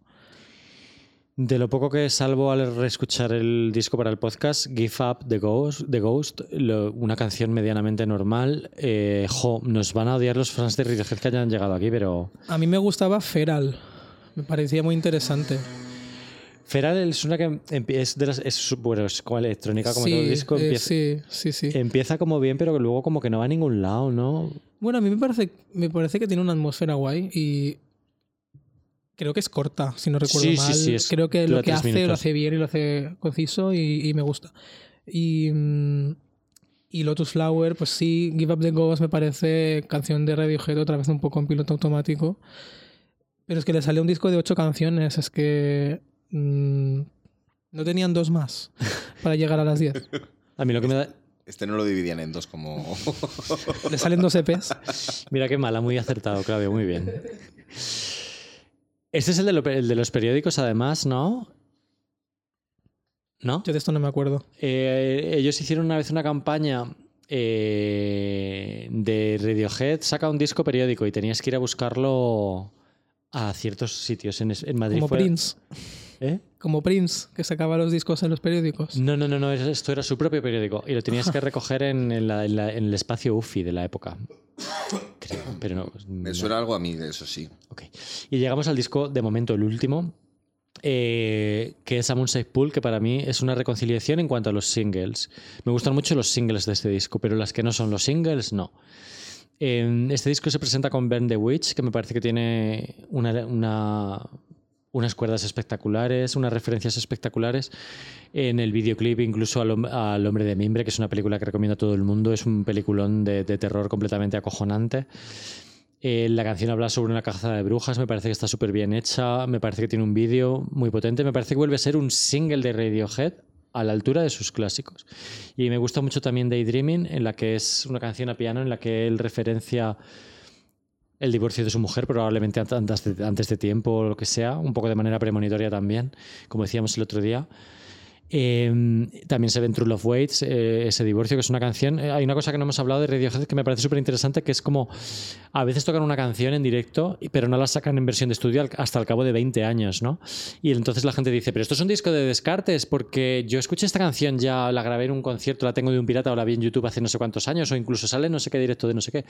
De lo poco que salvo al reescuchar el disco para el podcast, Give Up the Ghost, The Ghost lo- una canción medianamente normal. Eh, jo, nos van a odiar los fans de Radiohead que hayan llegado aquí, pero A mí me gustaba Feral. Me parecía muy interesante. Feral es una que es de las es, bueno, es como electrónica como sí, todo el disco eh, empieza, sí, sí, sí. empieza como bien, pero luego como que no va a ningún lado, ¿no? Bueno, a mí me parece, me parece que tiene una atmósfera guay y creo que es corta, si no recuerdo Sí, sí, mal. sí, es- creo que lo que hace minutos. lo hace bien y lo hace conciso y, y me gusta. Y, mm, y Lotus Flower, pues sí, Give Up the Ghost me parece canción de Radiohead otra vez un poco en piloto automático. Pero es que le salió un disco de ocho canciones, es que mm, no tenían dos más para llegar a las diez. A mí lo que me da Este no lo dividían en dos como... Le salen dos EPs. Mira qué mala, muy acertado, Claudio, muy bien. Este es el de, lo- el de los periódicos, además, ¿no? ¿No? Yo de esto no me acuerdo. Eh, ellos hicieron una vez una campaña eh, de Radiohead, saca un disco periódico y tenías que ir a buscarlo a ciertos sitios. En, Madrid Como fue- Prince. ¿Eh? Como Prince, que sacaba los discos en los periódicos. No, no, no, no, es- esto era su propio periódico y lo tenías que recoger en, en la- en la- en el espacio UFI de la época. Creo, pero no. Me no. suena algo a mí de eso, sí. Ok. Y llegamos al disco, de momento, el último, eh, que es A Moonside Pool, que para mí es una reconciliación en cuanto a los singles. Me gustan mucho los singles de este disco, pero las que no son los singles, no. Este disco se presenta con Burn the Witch, que me parece que tiene una, una- unas cuerdas espectaculares, unas referencias espectaculares. En el videoclip, incluso al, hom- al Hombre de Mimbre, que es una película que recomiendo a todo el mundo. Es un peliculón de, de terror completamente acojonante. Eh, la canción habla sobre una caza de brujas, me parece que está súper bien hecha, me parece que tiene un vídeo muy potente, me parece que vuelve a ser un single de Radiohead a la altura de sus clásicos. Y me gusta mucho también Daydreaming, en la que es una canción a piano en la que él referencia el divorcio de su mujer, probablemente antes de tiempo o lo que sea, un poco de manera premonitoria también, como decíamos el otro día. Eh, también se ve en True Love Waits, eh, ese divorcio, que es una canción. eh, hay una cosa que no hemos hablado de Radiohead que me parece súper interesante, que es como a veces tocan una canción en directo, pero no la sacan en versión de estudio hasta el cabo de 20 años, ¿no? Y entonces la gente dice, pero esto es un disco de descartes, porque yo escuché esta canción ya, la grabé en un concierto, la tengo de un pirata o la vi en YouTube hace no sé cuántos años, o incluso sale no sé qué directo de no sé qué.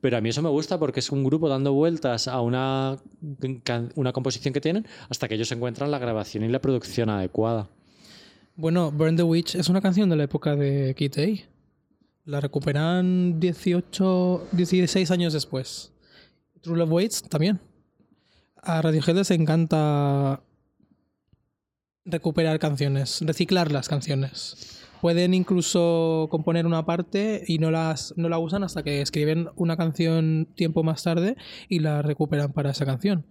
Pero a mí eso me gusta porque es un grupo dando vueltas a una, una composición que tienen hasta que ellos encuentran la grabación y la producción adecuada. Bueno, Burn the Witch es una canción de la época de A. La recuperan 18, 16 años después. True Love Waits también. A Radiohead les encanta recuperar canciones, reciclar las canciones. Pueden incluso componer una parte y no, las, no la usan hasta que escriben una canción tiempo más tarde y la recuperan para esa canción.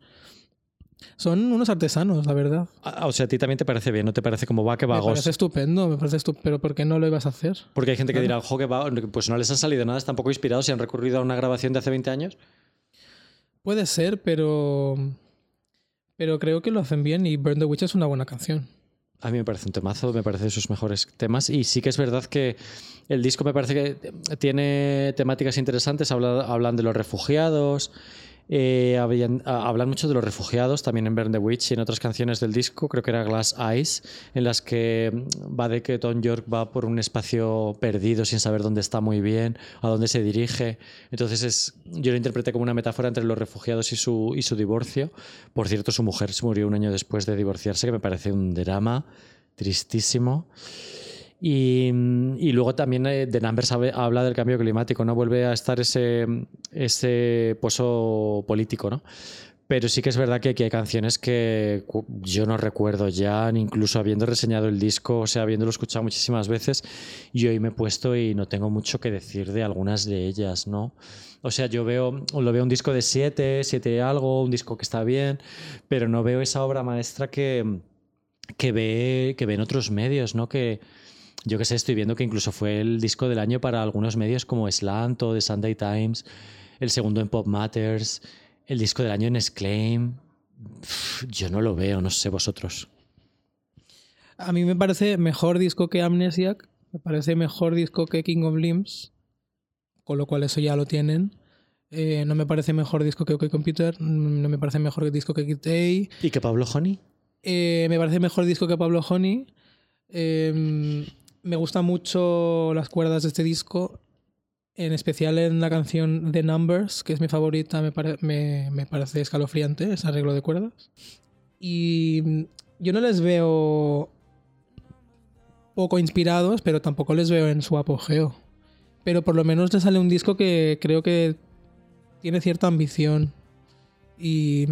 Son unos artesanos, la verdad. Ah, O sea, a ti también te parece bien, ¿no te parece como va que Me vagos? parece estupendo, me parece estupendo. Pero ¿por qué no lo ibas a hacer? Porque hay gente que dirá, ojo, que va, pues no les han salido nada, están poco inspirados y han recurrido a una grabación de hace 20 años. Puede ser, pero. Pero creo que lo hacen bien y Burn the Witch es una buena canción. A mí me parece un temazo, me parece de sus mejores temas. Y sí que es verdad que el disco me parece que tiene temáticas interesantes. Habla- hablan de los refugiados, eh, habían- hablan mucho de los refugiados también en Burn the Witch y en otras canciones del disco, creo que era Glass Eyes, en las que mm, va de que Tom York va por un espacio perdido sin saber dónde está muy bien, a dónde se dirige. Entonces es, yo lo interpreté como una metáfora entre los refugiados y su, y su divorcio. Por cierto, su mujer se murió un año después de divorciarse, que me parece un drama tristísimo. Y, y luego también eh, The Numbers hab- habla del cambio climático, ¿no? Vuelve a estar ese, ese pozo político, ¿no? Pero sí que es verdad que aquí hay canciones que yo no recuerdo ya, incluso habiendo reseñado el disco, o sea, habiéndolo escuchado muchísimas veces, y hoy me he puesto y no tengo mucho que decir de algunas de ellas, ¿no? O sea, yo veo, lo veo un disco de 7, 7 algo, un disco que está bien, pero no veo esa obra maestra que, que, ve, que ven otros medios, ¿no? Que yo que sé, estoy viendo que incluso fue el disco del año para algunos medios como Slant o The Sunday Times, el segundo en Pop Matters, el disco del año en Exclaim. Yo no lo veo, no sé vosotros. A mí me parece mejor disco que Amnesiac, me parece mejor disco que King of Limbs, con lo cual eso ya lo tienen. Eh, no me parece mejor disco que OK Computer, mm, no me parece mejor disco que Kid A. ¿Y que Pablo Honey? Eh, me parece mejor disco que Pablo Honey. Eh, me gustan mucho las cuerdas de este disco, en especial en la canción The Numbers, que es mi favorita, me, me- parece escalofriante ese arreglo de cuerdas. Y yo no les veo poco inspirados, pero tampoco les veo en su apogeo. Pero por lo menos les sale un disco que creo que tiene cierta ambición. Y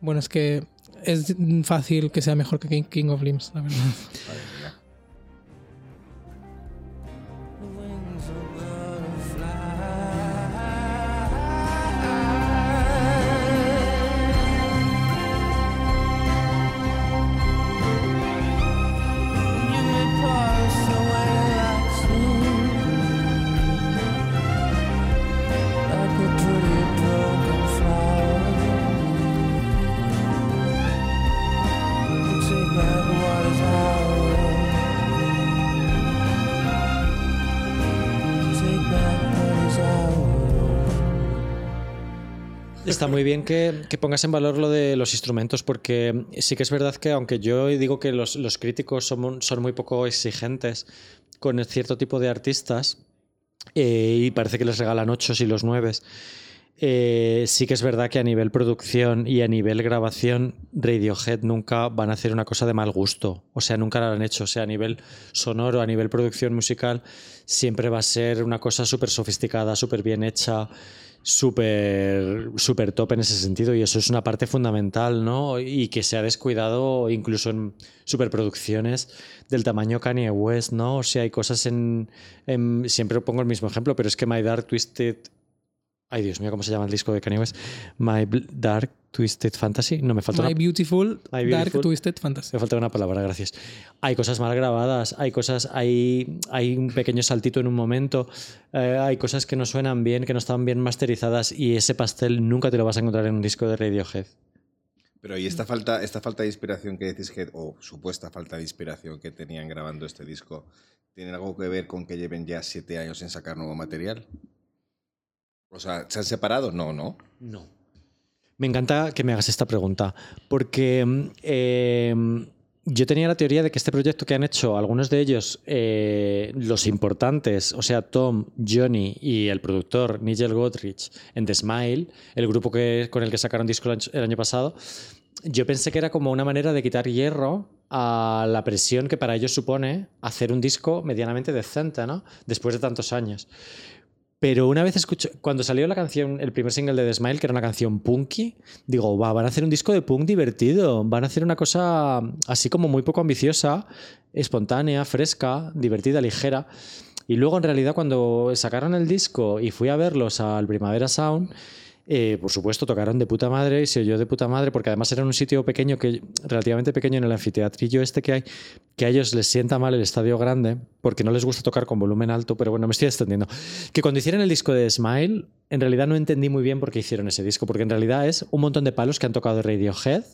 bueno, es que es fácil que sea mejor que King- King of Limbs, la verdad. muy bien que, pongas en valor lo de los instrumentos, porque sí que es verdad que, aunque yo digo que los, críticos son, muy poco exigentes con cierto tipo de artistas, eh, y parece que les regalan ochos y los nueves, eh, sí que es verdad que a nivel producción y a nivel grabación, Radiohead nunca van a hacer una cosa de mal gusto. O sea, nunca lo han hecho. O sea, a nivel sonoro, a nivel producción musical, siempre va a ser una cosa súper sofisticada, súper bien hecha, súper súper top en ese sentido. Y eso es una parte fundamental, ¿no? Y que se ha descuidado incluso en superproducciones del tamaño Kanye West, ¿no? O sea, hay cosas en, en- Siempre pongo el mismo ejemplo, pero es que My Dark Twisted Ay, Dios mío, ¿cómo se llama el disco de Kanye West? My Dark Twisted Fantasy. No, me falta, My una, Beautiful, My Dark Beautiful. Twisted Fantasy. me falta una palabra, gracias. Hay cosas mal grabadas, hay cosas, hay, hay un pequeño saltito en un momento, eh, hay cosas que no suenan bien, que no están bien masterizadas y ese pastel nunca te lo vas a encontrar en un disco de Radiohead. Pero y esta falta, esta falta de inspiración que decís que, o supuesta falta de inspiración que tenían grabando este disco, ¿tiene algo que ver con que lleven ya siete años en sacar nuevo material? O sea, ¿se han separado? No, no. No. Me encanta que me hagas esta pregunta, porque eh, yo tenía la teoría de que este proyecto que han hecho, algunos de ellos, eh, los importantes, o sea, Tom, Johnny y el productor Nigel Godrich en The Smile, el grupo que, con el que sacaron disco el año pasado, yo pensé que era como una manera de quitar hierro a la presión que para ellos supone hacer un disco medianamente decente, ¿no? Después de tantos años. Pero una vez escucho, cuando salió la canción, el primer single de The Smile, que era una canción punky, digo, va, van a hacer un disco de punk divertido, van a hacer una cosa así como muy poco ambiciosa, espontánea, fresca, divertida, ligera. Y luego en realidad cuando sacaron el disco y fui a verlos al Primavera Sound, eh, por supuesto tocaron de puta madre y se oyó de puta madre porque además era un sitio pequeño, que relativamente pequeño en el anfiteatrillo este que hay, que a ellos les sienta mal el estadio grande porque no les gusta tocar con volumen alto, pero bueno, me estoy extendiendo. Que cuando hicieron el disco de Smile, en realidad no entendí muy bien por qué hicieron ese disco, porque en realidad es un montón de palos que han tocado Radiohead,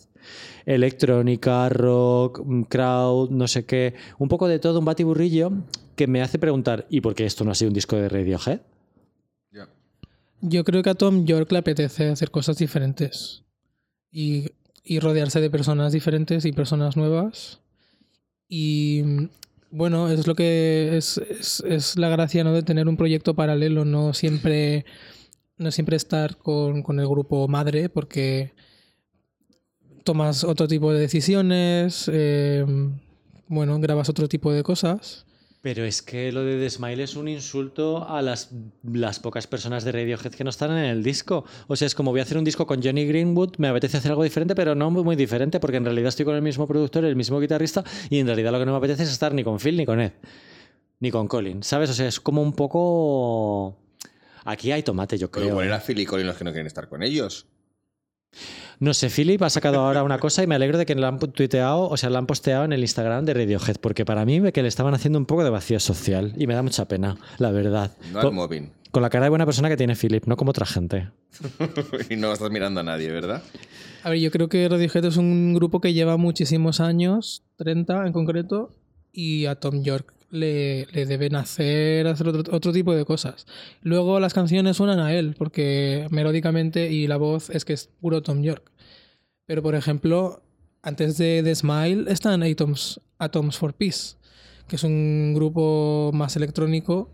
electrónica, rock, mm, crowd, no sé qué, un poco de todo, un batiburrillo que me hace preguntar, ¿y por qué esto no ha sido un disco de Radiohead? Yo creo que a Tom York le apetece hacer cosas diferentes y, y rodearse de personas diferentes y personas nuevas. Y bueno, es lo que es, es, es la gracia ¿no? de tener un proyecto paralelo, no siempre, no siempre estar con, con el grupo madre, porque tomas otro tipo de decisiones, eh, bueno, grabas otro tipo de cosas. Pero es que lo de The Smile es un insulto a las, las pocas personas de Radiohead que no están en el disco. O sea, es como voy a hacer un disco con Johnny Greenwood, me apetece hacer algo diferente, pero no muy, muy diferente, porque en realidad estoy con el mismo productor, el mismo guitarrista, y en realidad lo que no me apetece es estar ni con Phil ni con Ed, ni con Colin, ¿sabes? O sea, es como un poco... Aquí hay tomate, yo Pero creo. igual era Phil y Colin los que no quieren estar con ellos. No sé, Philip ha sacado ahora una cosa y me alegro de que la han tuiteado, o sea, la han posteado en el Instagram de Radiohead, porque para mí ve que le estaban haciendo un poco de vacío social y me da mucha pena, la verdad. No al Con, móvil. con la cara de buena persona que tiene Philip, no como otra gente. y no estás mirando a nadie, ¿verdad? A ver, yo creo que Radiohead es un grupo que lleva muchísimos años, 30 en concreto, y a Tom York le, le deben hacer, hacer otro, otro tipo de cosas. Luego las canciones suenan a él, porque melódicamente y la voz es que es puro Tom York. Pero por ejemplo, antes de The Smile están Atoms, Atoms for Peace, que es un grupo más electrónico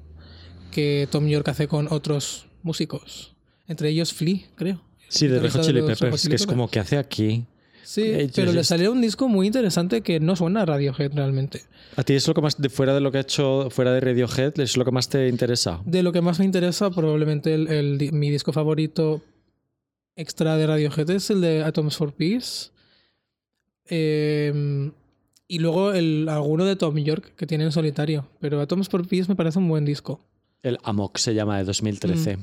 que Tom York hace con otros músicos. Entre ellos Flea, creo. Sí, de Red Hot Chili Peppers, que es como que hace aquí. Sí, pero le salió un disco muy interesante que no suena a Radiohead realmente. ¿A ti es lo que más, de, fuera de lo que ha hecho, fuera de Radiohead, es lo que más te interesa? De lo que más me interesa, probablemente el, mi disco favorito extra de Radiohead es el de Atoms for Peace. Eh, y luego el, alguno de Tom York que tiene en solitario. Pero Atoms for Peace me parece un buen disco. El Amok se llama de 2013.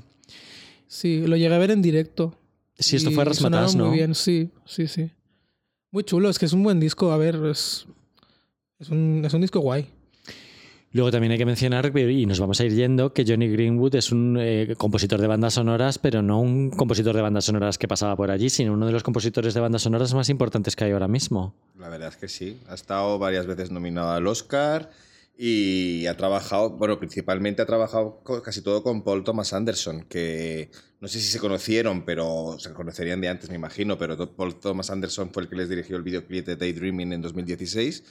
Sí, lo llegué a ver en directo. Si esto fue Rasmatas, ¿no? Muy bien, sí, sí, sí. Muy chulo, es que es un buen disco. A ver, es, es, un, es un disco guay. Luego también hay que mencionar, y nos vamos a ir yendo, que Johnny Greenwood es un eh, compositor de bandas sonoras, pero no un compositor de bandas sonoras que pasaba por allí, sino uno de los compositores de bandas sonoras más importantes que hay ahora mismo. La verdad es que sí. Ha estado varias veces nominado al Oscar y ha trabajado, bueno, principalmente ha trabajado casi todo con Paul Thomas Anderson, que no sé si se conocieron, pero se conocerían de antes, me imagino, pero Paul Thomas Anderson fue el que les dirigió el videoclip de Daydreaming en 2016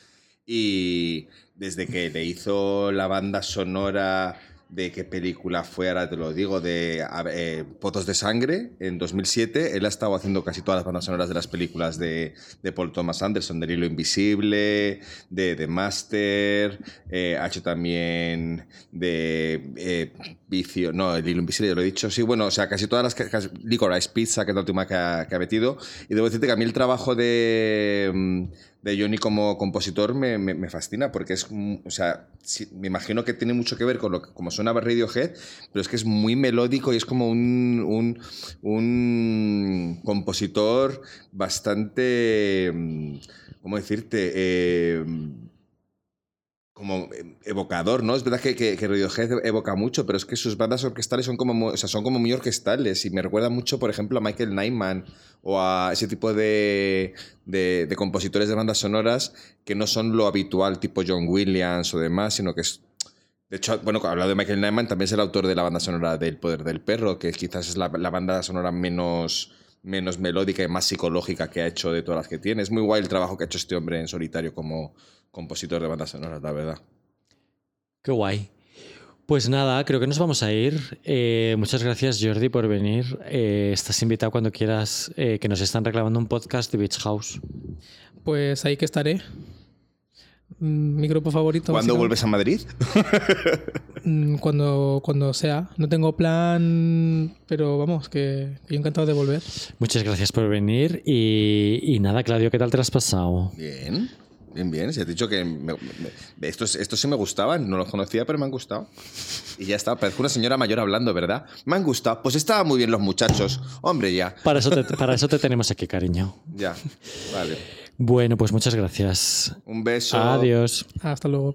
y desde que le hizo la banda sonora de qué película fue, ahora te lo digo, de eh, Potos de Sangre en 2007, él ha estado haciendo casi todas las bandas sonoras de las películas de, de Paul Thomas Anderson, del Hilo Invisible, de The Master, eh, ha hecho también de eh, Vicio, no, el Hilo Invisible, ya lo he dicho, sí, bueno, o sea, casi todas las, casi, Licorice Pizza, que es la última que ha, metido, y debo decirte que a mí el trabajo de, mm, de Johnny como compositor me, me- fascina, porque es, mm, o sea, me imagino que tiene mucho que ver con lo que, como suena Radiohead, pero es que es muy melódico y es como un, un, un compositor bastante, mm, ¿cómo decirte? Eh, como eh, evocador, ¿no? Es verdad que, que, que Radiohead evoca mucho, pero es que sus bandas orquestales son como, o sea, son como muy orquestales y me recuerda mucho, por ejemplo, a Michael Nyman o a ese tipo de, de, de compositores de bandas sonoras que no son lo habitual, tipo John Williams o demás, sino que es... De hecho, bueno, hablado de Michael Nyman, también es el autor de la banda sonora del Poder del Perro, que quizás es la, la banda sonora menos, menos melódica y más psicológica que ha hecho de todas las que tiene. Es muy guay el trabajo que ha hecho este hombre en solitario como compositor de bandas sonoras, la verdad. Qué guay. Pues nada, creo que nos vamos a ir. Eh, muchas gracias, Jordi, por venir. Eh, estás invitado cuando quieras, eh, que nos están reclamando un podcast de Beach House. Pues ahí que estaré. Mm, Mi grupo favorito. ¿Cuándo vuelves a Madrid? Mm, Cuando, cuando sea. No tengo plan, pero vamos, que, que yo encantado de volver. Muchas gracias por venir y, y nada, Claudio, ¿qué tal te lo has pasado? Bien, bien, bien. Si has dicho que me- me- estos, estos sí me gustaban, no los conocía, pero me han gustado. Y ya está, parezco una señora mayor hablando, ¿verdad? Me han gustado. Pues estaban muy bien los muchachos. Hombre, ya, Para eso te, para eso te tenemos aquí, cariño. ya. Vale. Bueno, pues muchas gracias. Un beso. Adiós. Hasta luego.